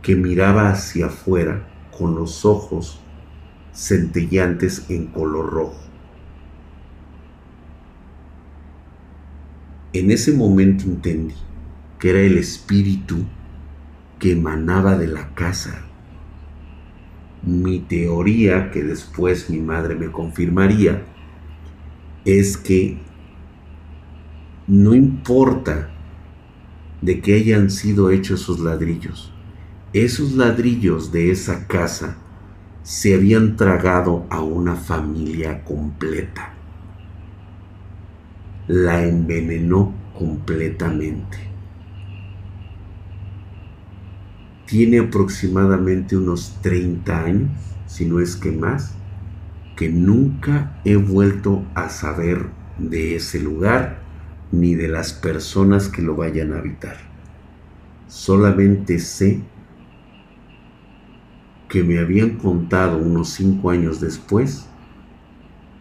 [SPEAKER 1] que miraba hacia afuera con los ojos centellantes en color rojo. En ese momento entendí que era el espíritu que emanaba de la casa. Mi teoría, que después mi madre me confirmaría, es que no importa de que hayan sido hechos esos ladrillos, esos ladrillos de esa casa se habían tragado a una familia completa. La envenenó completamente. Tiene aproximadamente unos 30 años, si no es que más, que nunca he vuelto a saber de ese lugar ni de las personas que lo vayan a habitar. Solamente sé que me habían contado unos cinco años después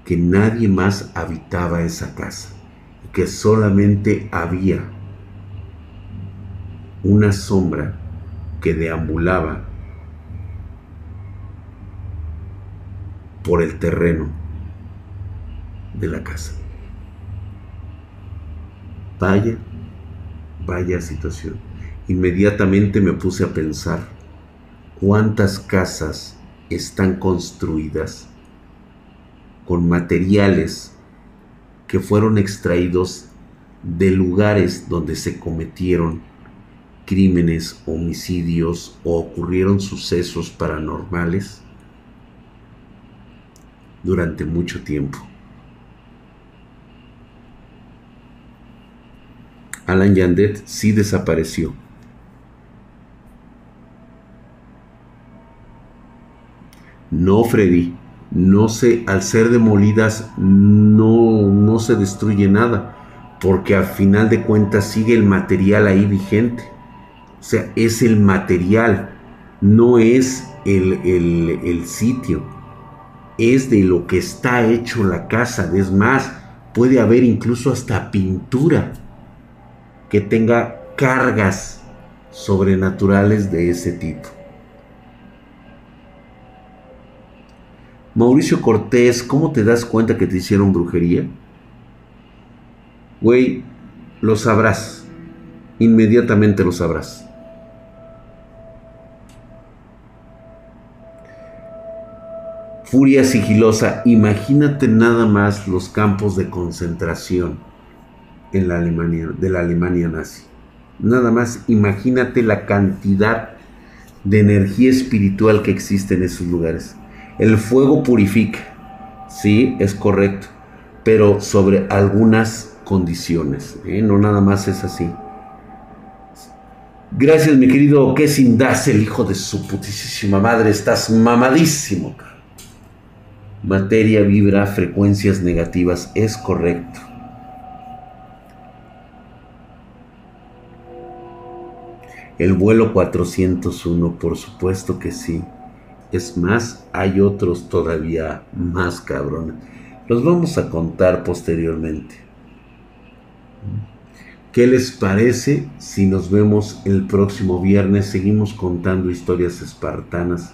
[SPEAKER 1] que nadie más habitaba esa casa y que solamente había una sombra que deambulaba por el terreno de la casa. Vaya, vaya situación. Inmediatamente me puse a pensar cuántas casas están construidas con materiales que fueron extraídos de lugares donde se cometieron crímenes, homicidios o ocurrieron sucesos paranormales durante mucho tiempo. Alan Yandet sí desapareció No, Freddy, no se, al ser demolidas no, no se destruye nada, porque al final de cuentas sigue el material ahí vigente. O sea, es el material, no es el, el, el sitio, es de lo que está hecho la casa. Es más, puede haber incluso hasta pintura que tenga cargas sobrenaturales de ese tipo. Mauricio Cortés, ¿cómo te das cuenta que te hicieron brujería? Güey, lo sabrás. Inmediatamente lo sabrás. Furia sigilosa. Imagínate nada más los campos de concentración en la Alemania, de la Alemania nazi. Nada más imagínate la cantidad de energía espiritual que existe en esos lugares. El fuego purifica, sí, es correcto, pero sobre algunas condiciones, ¿eh? no nada más es así. Gracias, mi querido que sin el hijo de su putísima madre, estás mamadísimo. Materia vibra frecuencias negativas, es correcto. El vuelo 401, por supuesto que sí. Es más, hay otros todavía más cabrones. Los vamos a contar posteriormente. ¿Qué les parece si nos vemos el próximo viernes? Seguimos contando historias espartanas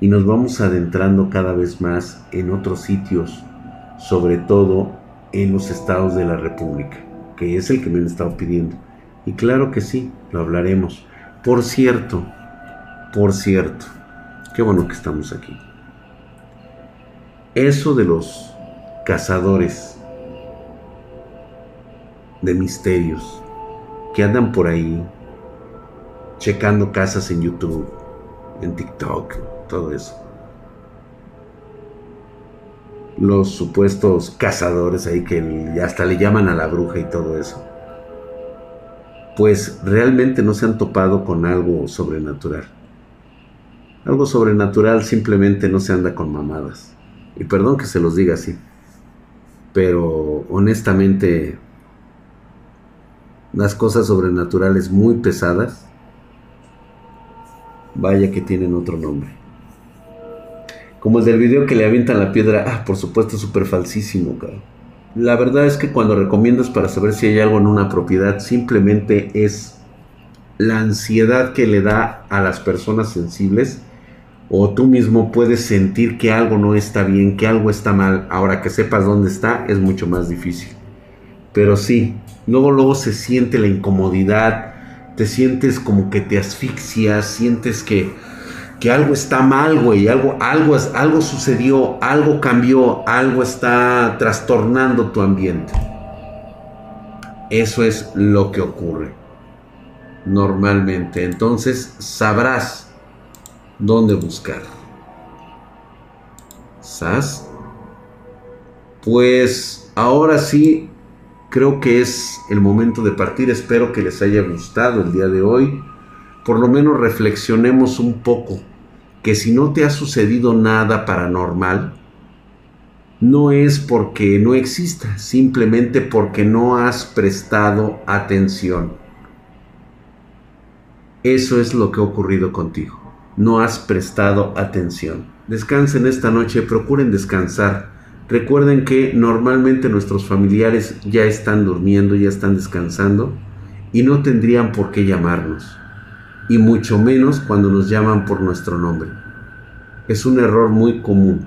[SPEAKER 1] y nos vamos adentrando cada vez más en otros sitios, sobre todo en los estados de la República, que es el que me han estado pidiendo. Y claro que sí, lo hablaremos. Por cierto, por cierto, Qué bueno que estamos aquí. Eso de los cazadores de misterios que andan por ahí checando casas en YouTube, en TikTok, todo eso. Los supuestos cazadores ahí que hasta le llaman a la bruja y todo eso. Pues realmente no se han topado con algo sobrenatural. Algo sobrenatural simplemente no se anda con mamadas. Y perdón que se los diga así. Pero honestamente, las cosas sobrenaturales muy pesadas, vaya que tienen otro nombre. Como el del video que le avientan la piedra, ah, por supuesto, súper falsísimo, cabrón. La verdad es que cuando recomiendas para saber si hay algo en una propiedad, simplemente es la ansiedad que le da a las personas sensibles o tú mismo puedes sentir que algo no está bien, que algo está mal. Ahora que sepas dónde está es mucho más difícil. Pero sí, luego luego se siente la incomodidad, te sientes como que te asfixias, sientes que, que algo está mal, güey, algo, algo, algo sucedió, algo cambió, algo está trastornando tu ambiente. Eso es lo que ocurre normalmente. Entonces sabrás dónde buscar. ¿Sas? Pues ahora sí creo que es el momento de partir. Espero que les haya gustado el día de hoy. Por lo menos reflexionemos un poco que si no te ha sucedido nada paranormal, no es porque no exista, simplemente porque no has prestado atención. Eso es lo que ha ocurrido contigo. No has prestado atención. Descansen esta noche, procuren descansar. Recuerden que normalmente nuestros familiares ya están durmiendo, ya están descansando y no tendrían por qué llamarnos. Y mucho menos cuando nos llaman por nuestro nombre. Es un error muy común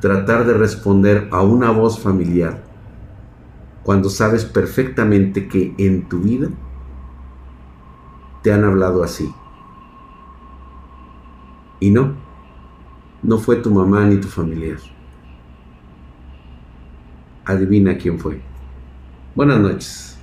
[SPEAKER 1] tratar de responder a una voz familiar cuando sabes perfectamente que en tu vida te han hablado así. Y no, no fue tu mamá ni tu familiar. Adivina quién fue. Buenas noches.